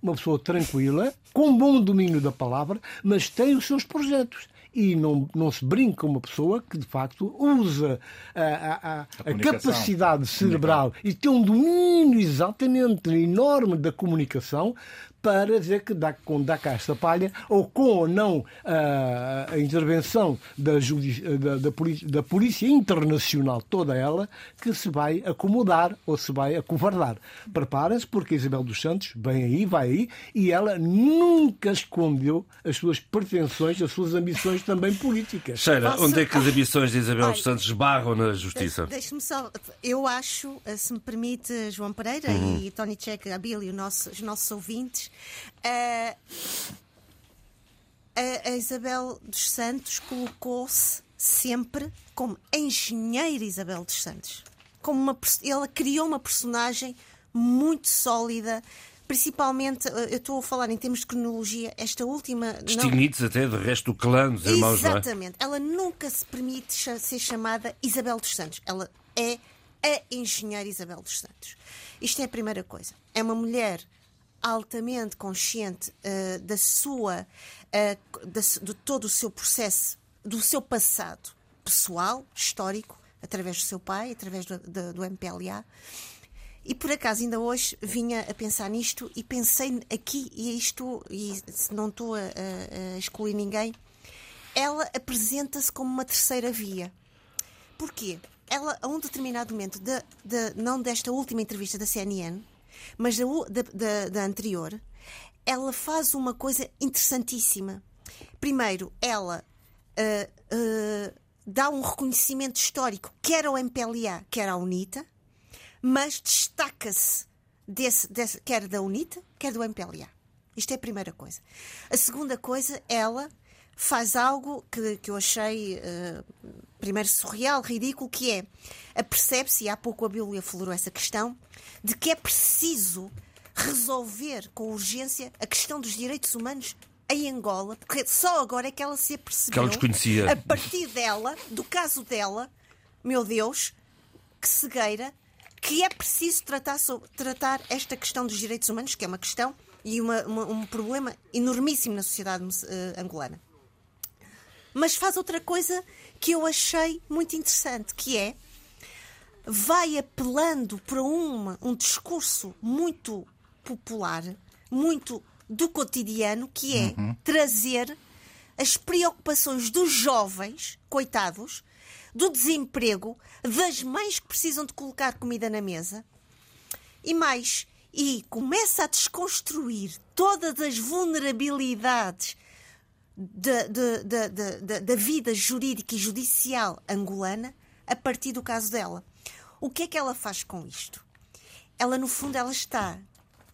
uma pessoa tranquila, com bom domínio da palavra, mas tem os seus projetos. E não, não se brinca uma pessoa que, de facto, usa a, a, a, a capacidade cerebral e tem um domínio exatamente enorme da comunicação para dizer que dá, com dá cá esta palha, ou com ou não a, a intervenção da, da, da, polícia, da, polícia, Internacional, toda ela, que se vai acomodar ou se vai acovardar. Preparem-se, porque Isabel dos Santos vem aí, vai aí, e ela nunca escondeu as suas pretensões, as suas ambições também políticas. Sheila, Posso... onde é que as ambições de Isabel dos Santos barram na justiça? Deixe-me só. Eu acho, se me permite, João Pereira uhum. e Tony Checa, Abílio, os nossos ouvintes, a, a Isabel dos Santos colocou-se sempre como engenheira Isabel dos Santos. Como uma, ela criou uma personagem muito sólida, principalmente, eu estou a falar em termos de cronologia, esta última. Distinguidos não... até do resto do clã dos irmãos, é? Exatamente. É? Ela nunca se permite ser chamada Isabel dos Santos. Ela é a engenheira Isabel dos Santos. Isto é a primeira coisa. É uma mulher altamente consciente uh, da sua, uh, da, de todo o seu processo, do seu passado pessoal, histórico, através do seu pai, através do, do, do MPLA. E por acaso ainda hoje vinha a pensar nisto e pensei aqui, e isto, e não estou a, a, excluir ninguém, ela apresenta-se como uma terceira via. Porquê? Ela, a um determinado momento, de, de, não desta última entrevista da CNN, mas da, da, da anterior, ela faz uma coisa interessantíssima. Primeiro, ela uh, uh, dá um reconhecimento histórico, quer ao MPLA, quer à UNITA, mas destaca-se desse, desse, quer da UNITA, quer do MPLA. Isto é a primeira coisa. A segunda coisa, ela faz algo que, que eu achei uh, primeiro surreal, ridículo, que é apercebe-se, e há pouco a Bíblia falou essa questão, de que é preciso resolver com urgência a questão dos direitos humanos em Angola, porque só agora é que ela se apercebeu. Que ela desconhecia. A partir dela, do caso dela, meu Deus, que cegueira, que é preciso tratar, sobre, tratar esta questão dos direitos humanos, que é uma questão e uma, uma, um problema enormíssimo na sociedade uh, angolana. Mas faz outra coisa que eu achei muito interessante, que é vai apelando para uma, um discurso muito popular, muito do cotidiano, que é trazer as preocupações dos jovens, coitados, do desemprego, das mães que precisam de colocar comida na mesa e mais. E começa a desconstruir todas as vulnerabilidades da, da, da, da, da vida jurídica e judicial angolana a partir do caso dela. O que é que ela faz com isto? Ela, no fundo, ela está,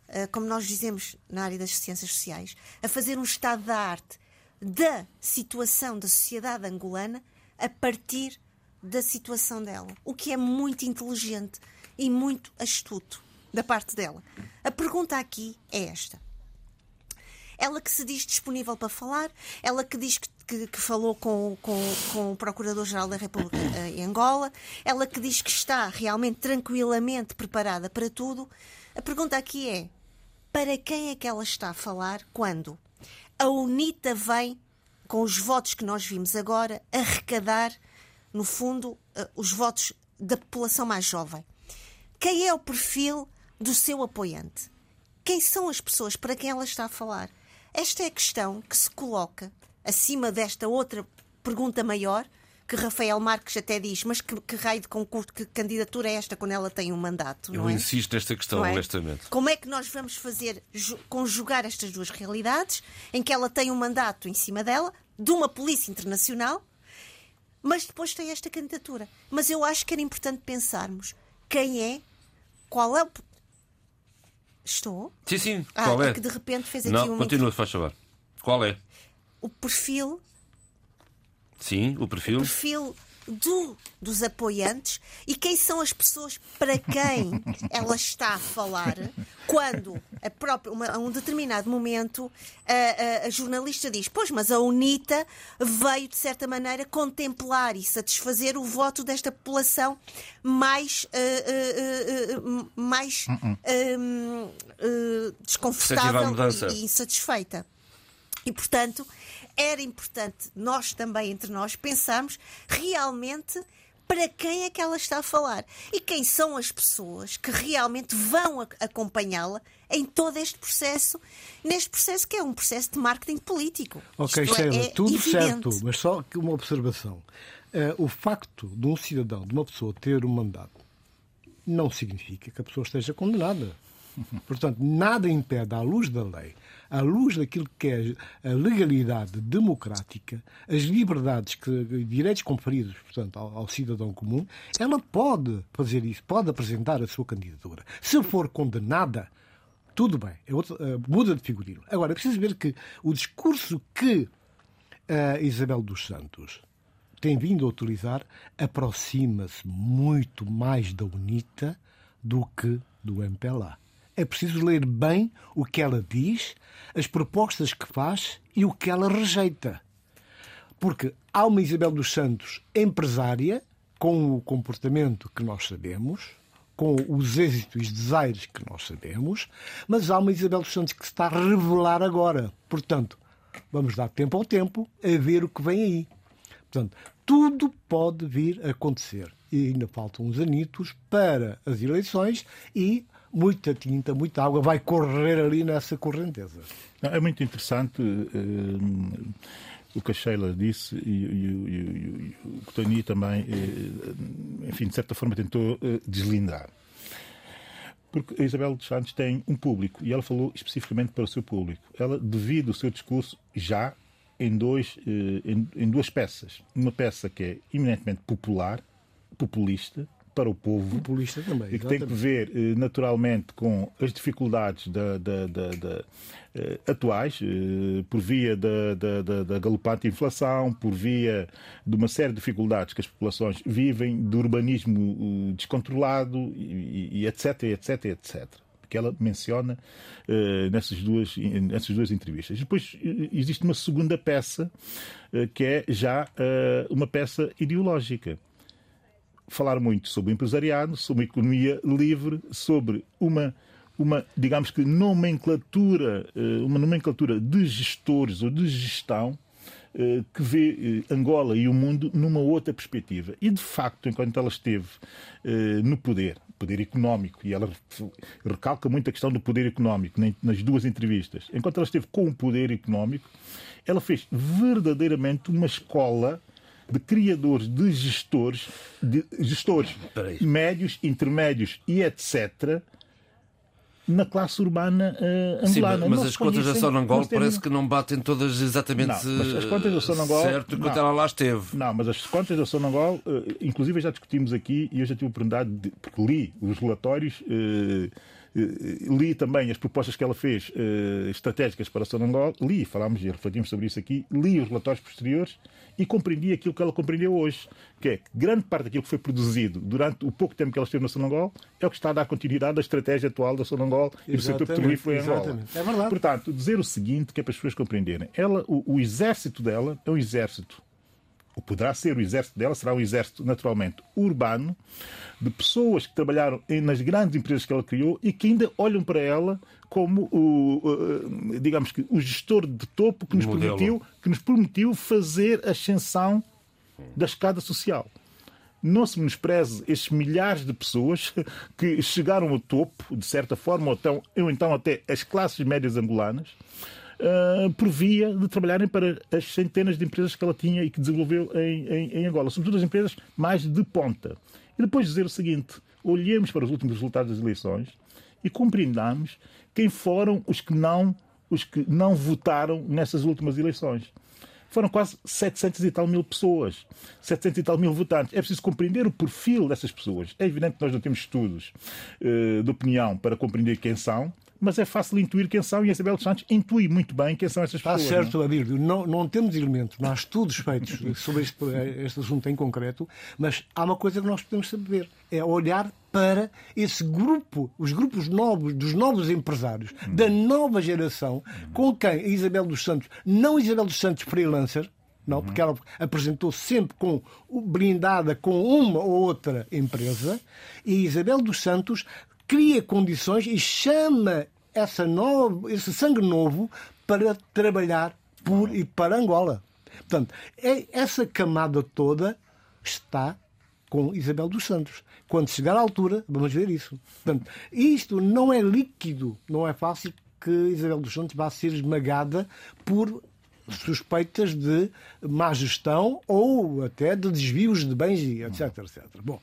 eh, como nós dizemos na área das ciências sociais, a fazer um estado da arte da situação da sociedade angolana a partir da situação dela. O que é muito inteligente e muito astuto da parte dela. A pergunta aqui é esta. Ela que se diz disponível para falar, ela que diz que, que, que falou com, com, com o Procurador-Geral da República eh, em Angola, ela que diz que está realmente tranquilamente preparada para tudo. A pergunta aqui é: para quem é que ela está a falar quando a UNITA vem, com os votos que nós vimos agora, arrecadar, no fundo, eh, os votos da população mais jovem? Quem é o perfil do seu apoiante? Quem são as pessoas para quem ela está a falar? Esta é a questão que se coloca acima desta outra pergunta maior, que Rafael Marques até diz, mas que, que raio de concurso, que candidatura é esta quando ela tem um mandato? Eu é? insisto nesta questão, é? honestamente. Como é que nós vamos fazer ju- conjugar estas duas realidades, em que ela tem um mandato em cima dela, de uma polícia internacional, mas depois tem esta candidatura. Mas eu acho que era importante pensarmos quem é, qual é o. Estou? Sim, sim. Ah, Qual é? é que de repente fez aqui Não, um continua, faz favor. Qual é? o perfil Sim, o perfil. perfil do- dos apoiantes e quem são as pessoas para quem ela está a falar quando a própria, uma- a um determinado momento a, a- a jornalista diz pois, mas a UNITA veio de certa maneira contemplar e satisfazer o voto desta população mais eh, eh, eh, eh, mais eh, eh, Receptiva à desconfortável e insatisfeita. E, portanto, era importante nós também, entre nós, pensarmos realmente para quem é que ela está a falar e quem são as pessoas que realmente vão ac- acompanhá-la em todo este processo, neste processo que é um processo de marketing político. Ok, Isto é- Sheila, é tudo evidente. certo, mas só uma observação. Eh, o facto de um cidadão, de uma pessoa ter um mandato, não significa que a pessoa esteja condenada. Portanto, nada impede, à luz da lei, à luz daquilo que é a legalidade democrática, as liberdades, que, direitos conferidos portanto, ao, ao cidadão comum, ela pode fazer isso, pode apresentar a sua candidatura. Se for condenada, tudo bem, é outra- eh, muda de figurino. Agora, é preciso ver que o discurso que a Isabel dos Santos tem vindo a utilizar aproxima-se muito mais da UNITA do que do MPLA. É preciso ler bem o que ela diz, as propostas que faz e o que ela rejeita. Porque há uma Isabel dos Santos empresária, com o comportamento que nós sabemos, com os êxitos e desaires que nós sabemos, mas há uma Isabel dos Santos que se está a revelar agora. Portanto, vamos dar tempo ao tempo a ver o que vem aí. Portanto, tudo pode vir a acontecer. E ainda faltam uns anitos para as eleições e muita tinta, muita água vai correr ali nessa correnteza. É muito interessante eh, o que a Sheila disse e, e- e- e- o que Tony também, eh, enfim, de certa forma tentou eh, deslindar. Porque a Isabel dos Santos tem um público e ela falou especificamente para o seu público. Ela divide o seu discurso já em, dois, em, em duas peças. Uma peça que é eminentemente popular, populista, para o povo, Populista também. e que tem que ver eh, naturalmente com as dificuldades da- da- da- eh, atuais, eh, por via da, galopante inflação, por via de uma série de dificuldades que as populações vivem, do urbanismo descontrolado e, e etc, etc, etc. Que ela menciona eh, nessas, duas, nessas duas entrevistas. Depois existe uma segunda peça, eh, que é já eh, uma peça ideológica falar muito sobre o empresariado, sobre a economia livre, sobre uma, uma digamos que, nomenclatura, eh, uma nomenclatura de gestores ou de gestão eh, que vê eh, Angola e o mundo numa outra perspectiva. E, de facto, enquanto ela esteve no poder, poder económico, e ela recalca muito a questão do poder económico nas duas entrevistas. Enquanto ela esteve com o poder económico, ela fez verdadeiramente uma escola de criadores de gestores, de gestores médios, intermédios e etc., na classe urbana uh, angolana. Sim, mas, as contas da Sonangol parece que não batem todas exatamente não, mas as contas da Sonangol, certo enquanto ela lá esteve. Não, mas as contas da Sonangol, uh, inclusive já discutimos aqui e eu já tive a oportunidade, de, porque li os relatórios. Uh, li também as propostas que ela fez estratégicas para a Sonangol, li, falámos e refletimos sobre isso aqui, li os relatórios posteriores e compreendi aquilo que ela compreendeu hoje, que é que grande parte daquilo que foi produzido durante o pouco tempo que ela esteve na Sonangol é o que está a dar continuidade à estratégia atual da Sonangol e do setor petrolífero em Angola. É verdade. Portanto, dizer o seguinte, que é para as pessoas compreenderem. Ela, o, o exército dela é um exército ou poderá ser o exército dela, será um exército naturalmente urbano, de pessoas que trabalharam nas grandes empresas que ela criou e que ainda olham para ela como o, digamos que, o gestor de topo que nos, permitiu, que nos permitiu fazer a ascensão da escada social. Não se menospreze esses milhares de pessoas que chegaram ao topo, de certa forma, ou então, ou então até as classes médias angolanas, uh, por via de trabalharem para as centenas de empresas que ela tinha e que desenvolveu em, em, em Angola, sobretudo as empresas mais de ponta. E depois dizer o seguinte: olhemos para os últimos resultados das eleições e compreendamos quem foram os que não, os que não votaram nessas últimas eleições. Foram quase 700 e tal mil pessoas, 700 e tal mil votantes. É preciso compreender o perfil dessas pessoas. É evidente que nós não temos estudos uh, de opinião para compreender quem são, mas é fácil intuir quem são e a Isabel dos Santos intui muito bem quem são essas pessoas. Está certo, Abílio. Não, não temos elementos, não há estudos feitos sobre este, este assunto em concreto, mas há uma coisa que nós podemos saber, é olhar para esse grupo, os grupos novos, dos novos empresários, da nova geração, com quem a Isabel dos Santos, não Isabel dos Santos freelancer, não, porque ela apresentou sempre com blindada com uma ou outra empresa, e Isabel dos Santos cria condições e chama essa novo, esse sangue novo para trabalhar por e para Angola. Portanto, é, essa camada toda está com Isabel dos Santos. Quando chegar à altura, vamos ver isso. Portanto, isto não é líquido, não é fácil que Isabel dos Santos vá ser esmagada por suspeitas de má gestão ou até de desvios de bens, etc. etc. Bom,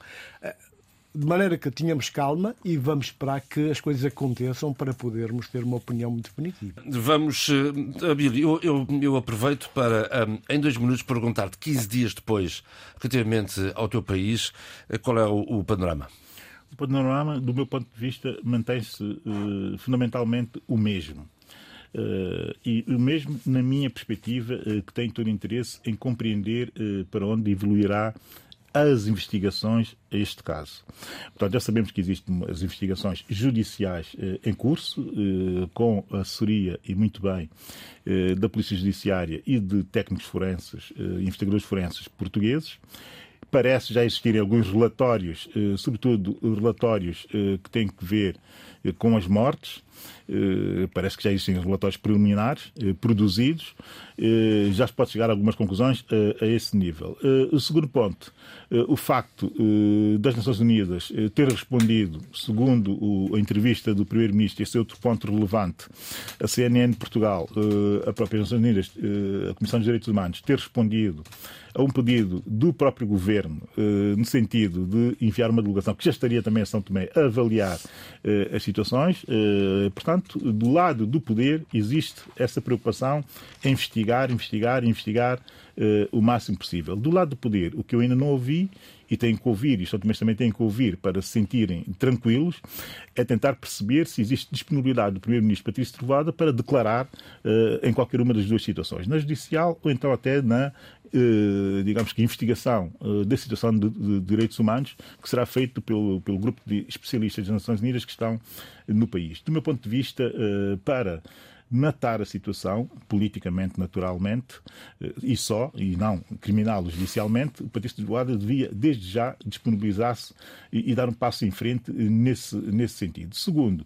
de maneira que tenhamos calma e vamos esperar que as coisas aconteçam para podermos ter uma opinião definitiva. Vamos, uh, Abílio, eu, eu, eu, aproveito para, um, em dois minutos, perguntar-te, 15 dias depois, relativamente ao teu país, eh, qual é o, o panorama? O panorama, do meu ponto de vista, mantém-se uh, fundamentalmente o mesmo. Uh, e o mesmo na minha perspectiva, uh, que tem todo interesse em compreender uh, para onde evoluirá as investigações a este caso. Portanto, já sabemos que existem as investigações judiciais eh, em curso, eh, com a assessoria, e muito bem, eh, da Polícia Judiciária e de técnicos forenses, eh, investigadores forenses portugueses. Parece já existirem alguns relatórios, eh, sobretudo relatórios eh, que têm que ver com as mortes. Parece que já existem relatórios preliminares produzidos eh, já se pode chegar a algumas conclusões eh, a esse nível. Eh, o segundo ponto, o facto das Nações Unidas ter respondido, segundo a entrevista do Primeiro-Ministro, esse é outro ponto relevante, a CNN Portugal, a própria Nações Unidas, a Comissão dos Direitos Humanos, ter respondido a um pedido do próprio governo, no sentido de enviar uma delegação que já estaria também a São Tomé a avaliar as situações. Portanto, do lado do poder existe essa preocupação em investigar investigar, investigar, uh, o máximo possível. Do lado do poder, o que eu ainda não ouvi e tenho que ouvir, e os também têm que ouvir para se sentirem tranquilos, é tentar perceber se existe disponibilidade do Primeiro-Ministro Patrício Trovada para declarar uh, em qualquer uma das duas situações, na judicial ou então até na, digamos que, investigação uh, da situação de, de, direitos humanos, que será feito pelo, pelo grupo de especialistas das Nações Unidas que estão no país. Do meu ponto de vista, para matar a situação, politicamente, naturalmente, eh, e só, e não criminal judicialmente, o Patrício de Boada devia, desde já, disponibilizar-se e, e, dar um passo em frente nesse, nesse sentido. Segundo,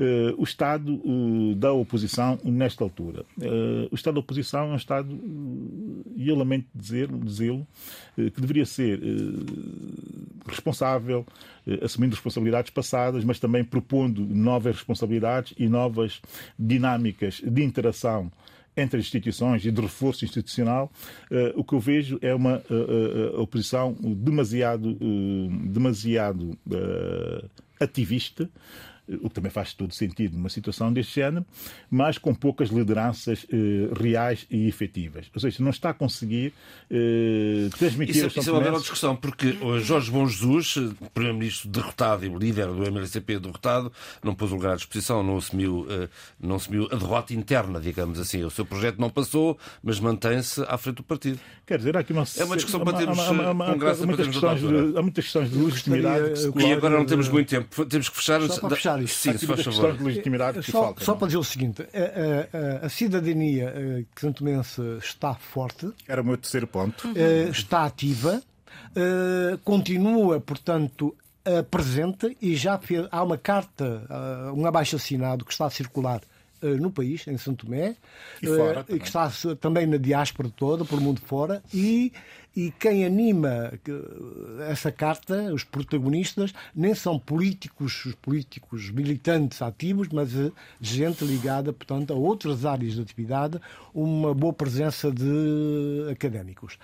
Uh, o Estado uh, da oposição nesta altura. Uh, o Estado da oposição é um Estado, e eu lamento dizer, dizê-lo, que deveria ser responsável, assumindo responsabilidades passadas, mas também propondo novas responsabilidades e novas dinâmicas de interação entre as instituições e de reforço institucional, o que eu vejo é uma oposição demasiado, demasiado ativista, o que também faz todo sentido numa situação deste género, mas com poucas lideranças eh, reais e efetivas. Ou seja, não está a conseguir eh, transmitir isso, isso é uma bela discussão, porque Jorge Bom Jesus, primeiro-ministro derrotado e líder do MLCP derrotado, não pôs o lugar à disposição, não assumiu, eh, não assumiu a derrota interna, digamos assim. O seu projeto não passou, mas mantém-se à frente do partido. Quer dizer, há aqui uma... É uma discussão para termos com graça muitas questões, Há muitas questões de legitimidade. E agora não temos muito tempo. Temos que fechar... Só para fechar Sim, se faz favor. De legitimidade que só, falta, só para dizer o seguinte: a, a, a cidadania que santomense está forte. Era o meu terceiro ponto. Está ativa, continua, portanto, presente e já fez, há uma carta, um abaixo-assinado que está a circular no país, em Santo Tomé, e fora, que está também na diáspora toda, pelo mundo fora, e, e quem anima essa carta, os protagonistas, nem são políticos, os políticos militantes ativos, mas gente ligada, portanto, a outras áreas de atividade, uma boa presença de académicos.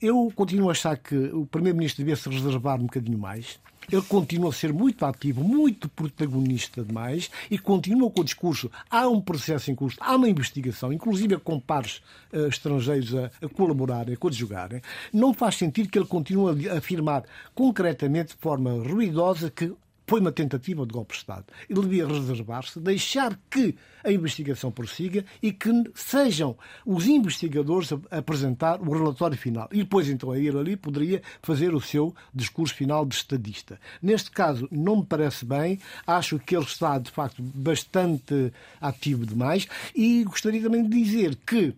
Eu continuo a achar que o Primeiro-Ministro devia se reservar um bocadinho mais. Ele continua a ser muito ativo, muito protagonista demais e continua com o discurso. Há um processo em curso, há uma investigação, inclusive com pares uh, estrangeiros a, a colaborarem, a coadjugarem. Não faz sentido que ele continue a afirmar concretamente, de forma ruidosa, que foi uma tentativa de golpe de Estado. Ele devia reservar-se, deixar que a investigação prossiga e que sejam os investigadores a apresentar o relatório final. E depois, então, a ele ali poderia fazer o seu discurso final de estadista. Neste caso, não me parece bem. Acho que ele está, de facto, bastante ativo demais. E gostaria também de dizer que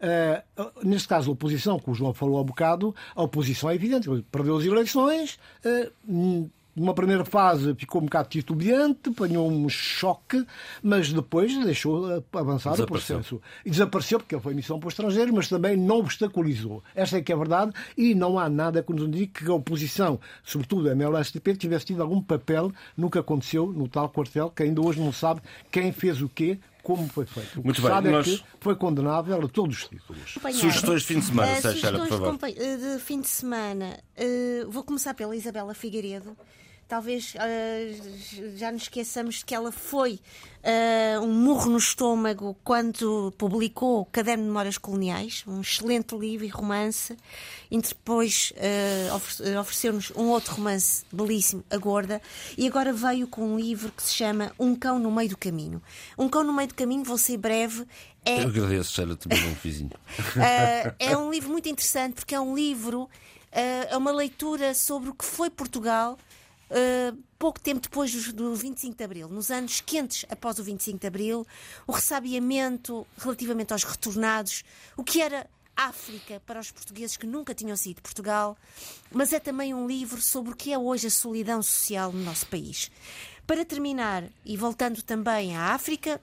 Uh, neste caso, a oposição, que o João falou há um bocado, a oposição é evidente, perdeu as eleições, uh, numa primeira fase ficou um bocado titubeante, apanhou um choque, mas depois deixou avançar o processo. E desapareceu porque ele foi missão para o estrangeiro, mas também não obstaculizou. Esta é que é a verdade e não há nada que nos indique que a oposição, sobretudo a MLSTP, tivesse tido algum papel no que aconteceu no tal quartel, que ainda hoje não sabe quem fez o quê, como foi feito. O Muito que bem, sabe nós... é que foi condenável a todos os títulos. Sugestões de fim de semana, Uh, Seixeira, por favor. de compa- de fim de semana. Uh, vou começar pela Isabela Figueiredo. Talvez uh, já nos esqueçamos de que ela foi uh, um murro no estômago quando publicou o Caderno de Memórias Coloniais, um excelente livro e romance. E depois uh, ofe- ofereceu-nos um outro romance belíssimo, A Gorda. E agora veio com um livro que se chama Um Cão no Meio do Caminho. Um Cão no Meio do Caminho, vou ser breve, é Eu agradeço, Sheila, também um vizinho. Uh, é um livro muito interessante porque é um livro, uh, é uma leitura sobre o que foi Portugal uh, pouco tempo depois do, do 25 de Abril, nos anos quentes após o 25 de Abril, o ressabiamento relativamente aos retornados, o que era África para os portugueses que nunca tinham saído de Portugal, mas é também um livro sobre o que é hoje a solidão social no nosso país. Para terminar, e voltando também à África,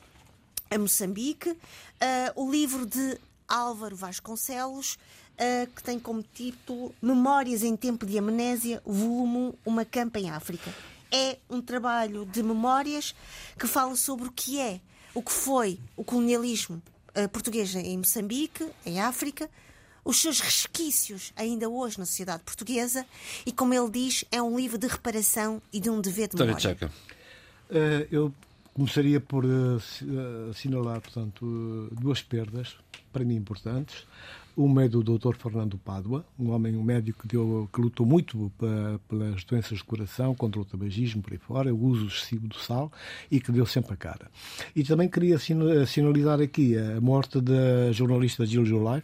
a Moçambique, ah, o livro de Álvaro Vasconcelos, ah, que tem como título Memórias em Tempo de Amnésia, volume 1, Uma Campa em África. É um trabalho de memórias que fala sobre o que é, o que foi o colonialismo ah, português em Moçambique, em África, os seus resquícios ainda hoje na sociedade portuguesa e, como ele diz, é um livro de reparação e de um dever de memória. Eh, Eu começaria por eh, assinalar, portanto, duas perdas, para mim importantes. Uma é do Dr. Fernando Pádua, um homem, um médico que, deu, que lutou muito pa- pelas doenças de coração, contra o tabagismo, por aí fora, o uso excessivo do sal e que deu sempre a cara. E também queria sinalizar aqui a morte da jornalista Gil Jolai,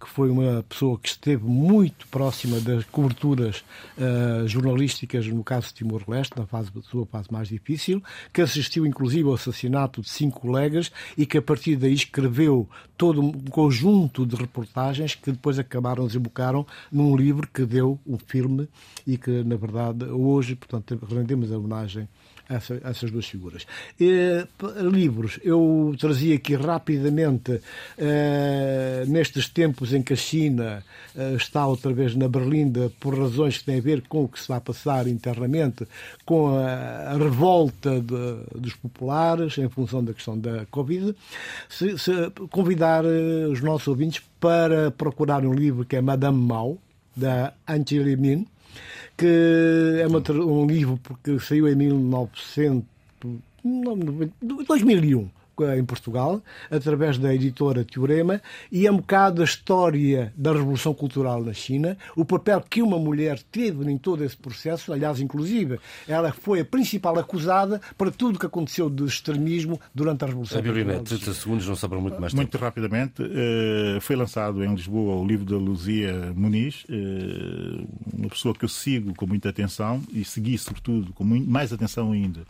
que foi uma pessoa que esteve muito próxima das coberturas eh, jornalísticas, no caso de Timor-Leste, na fase, sua fase mais difícil, que assistiu inclusive ao assassinato de cinco colegas e que a partir daí escreveu todo um conjunto de reportagens que depois acabaram, desembocaram num livro que deu um filme e que, na verdade, hoje, portanto, rendemos a homenagem essa, essas duas figuras. E, livros, eu trazia aqui rapidamente, eh, nestes tempos em que a China eh, está outra vez na berlinda, por razões que têm a ver com o que se vai passar internamente, com a, a revolta de, dos populares em função da questão da Covid, se, se convidar eh, os nossos ouvintes para procurar um livro que é Madame Mao, da Angela Min, que é uma, um livro que saiu em 1900, 2001 em Portugal, através da editora Teorema, e é um bocado a história da Revolução Cultural na China, o papel que uma mulher teve em todo esse processo, aliás, inclusive, ela foi a principal acusada para tudo o que aconteceu de extremismo durante a Revolução a Cultural. 30 segundos, não sobra muito mais tempo. Muito rapidamente, eh, foi lançado em Lisboa o livro da Luzia Muniz, eh, uma pessoa que eu sigo com muita atenção e segui, sobretudo, com mais atenção ainda,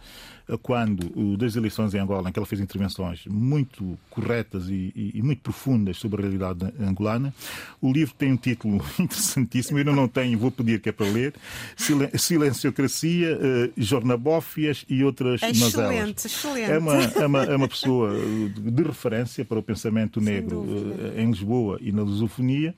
quando das eleições em Angola, em que ela fez intervenções muito corretas e, e, e, muito profundas sobre a realidade angolana. O livro tem um título interessantíssimo, eu não tenho, vou pedir que é para ler: Silenciocracia, uh, Jornabófias e outras excelente, mazelas. Excelente, é uma, é, uma, é uma pessoa de referência para o pensamento negro uh, em Lisboa e na lusofonia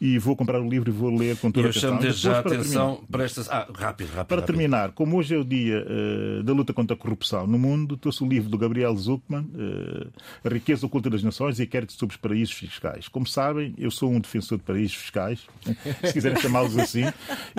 e vou comprar o livro e vou ler com toda a atenção. Eu chamo desde já para atenção terminar. para estas... Ah, rápido, rápido. Para rápido. terminar, como hoje é o dia uh, da luta contra a corrupção no mundo, trouxe o livro do Gabriel Zuckman, uh, A Riqueza Oculta das Nações e Inquérito sobre os Paraísos Fiscais. Como sabem, eu sou um defensor de paraísos fiscais, se quiserem chamá-los assim,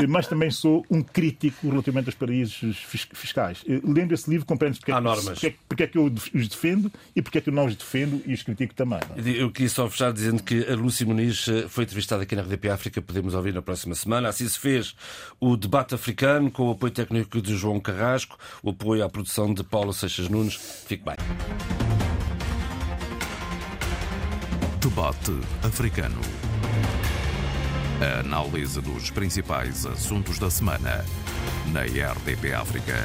mas também sou um crítico relativamente aos paraísos fiscais. Uh, lendo esse livro, compreendo porque, é, porque, porque é que eu os defendo e porque é que eu não os defendo e os critico também. Não? É? Eu quis só fechar dizendo que a Lúcia Muniz foi entrevistada aqui na RDP África, podemos ouvir na próxima semana. Assim se fez o debate africano com o apoio técnico de João Carrasco, o apoio à de Paulo Seixas Nunes. Fique bem. Debate africano. A análise dos principais assuntos da semana na RDP África.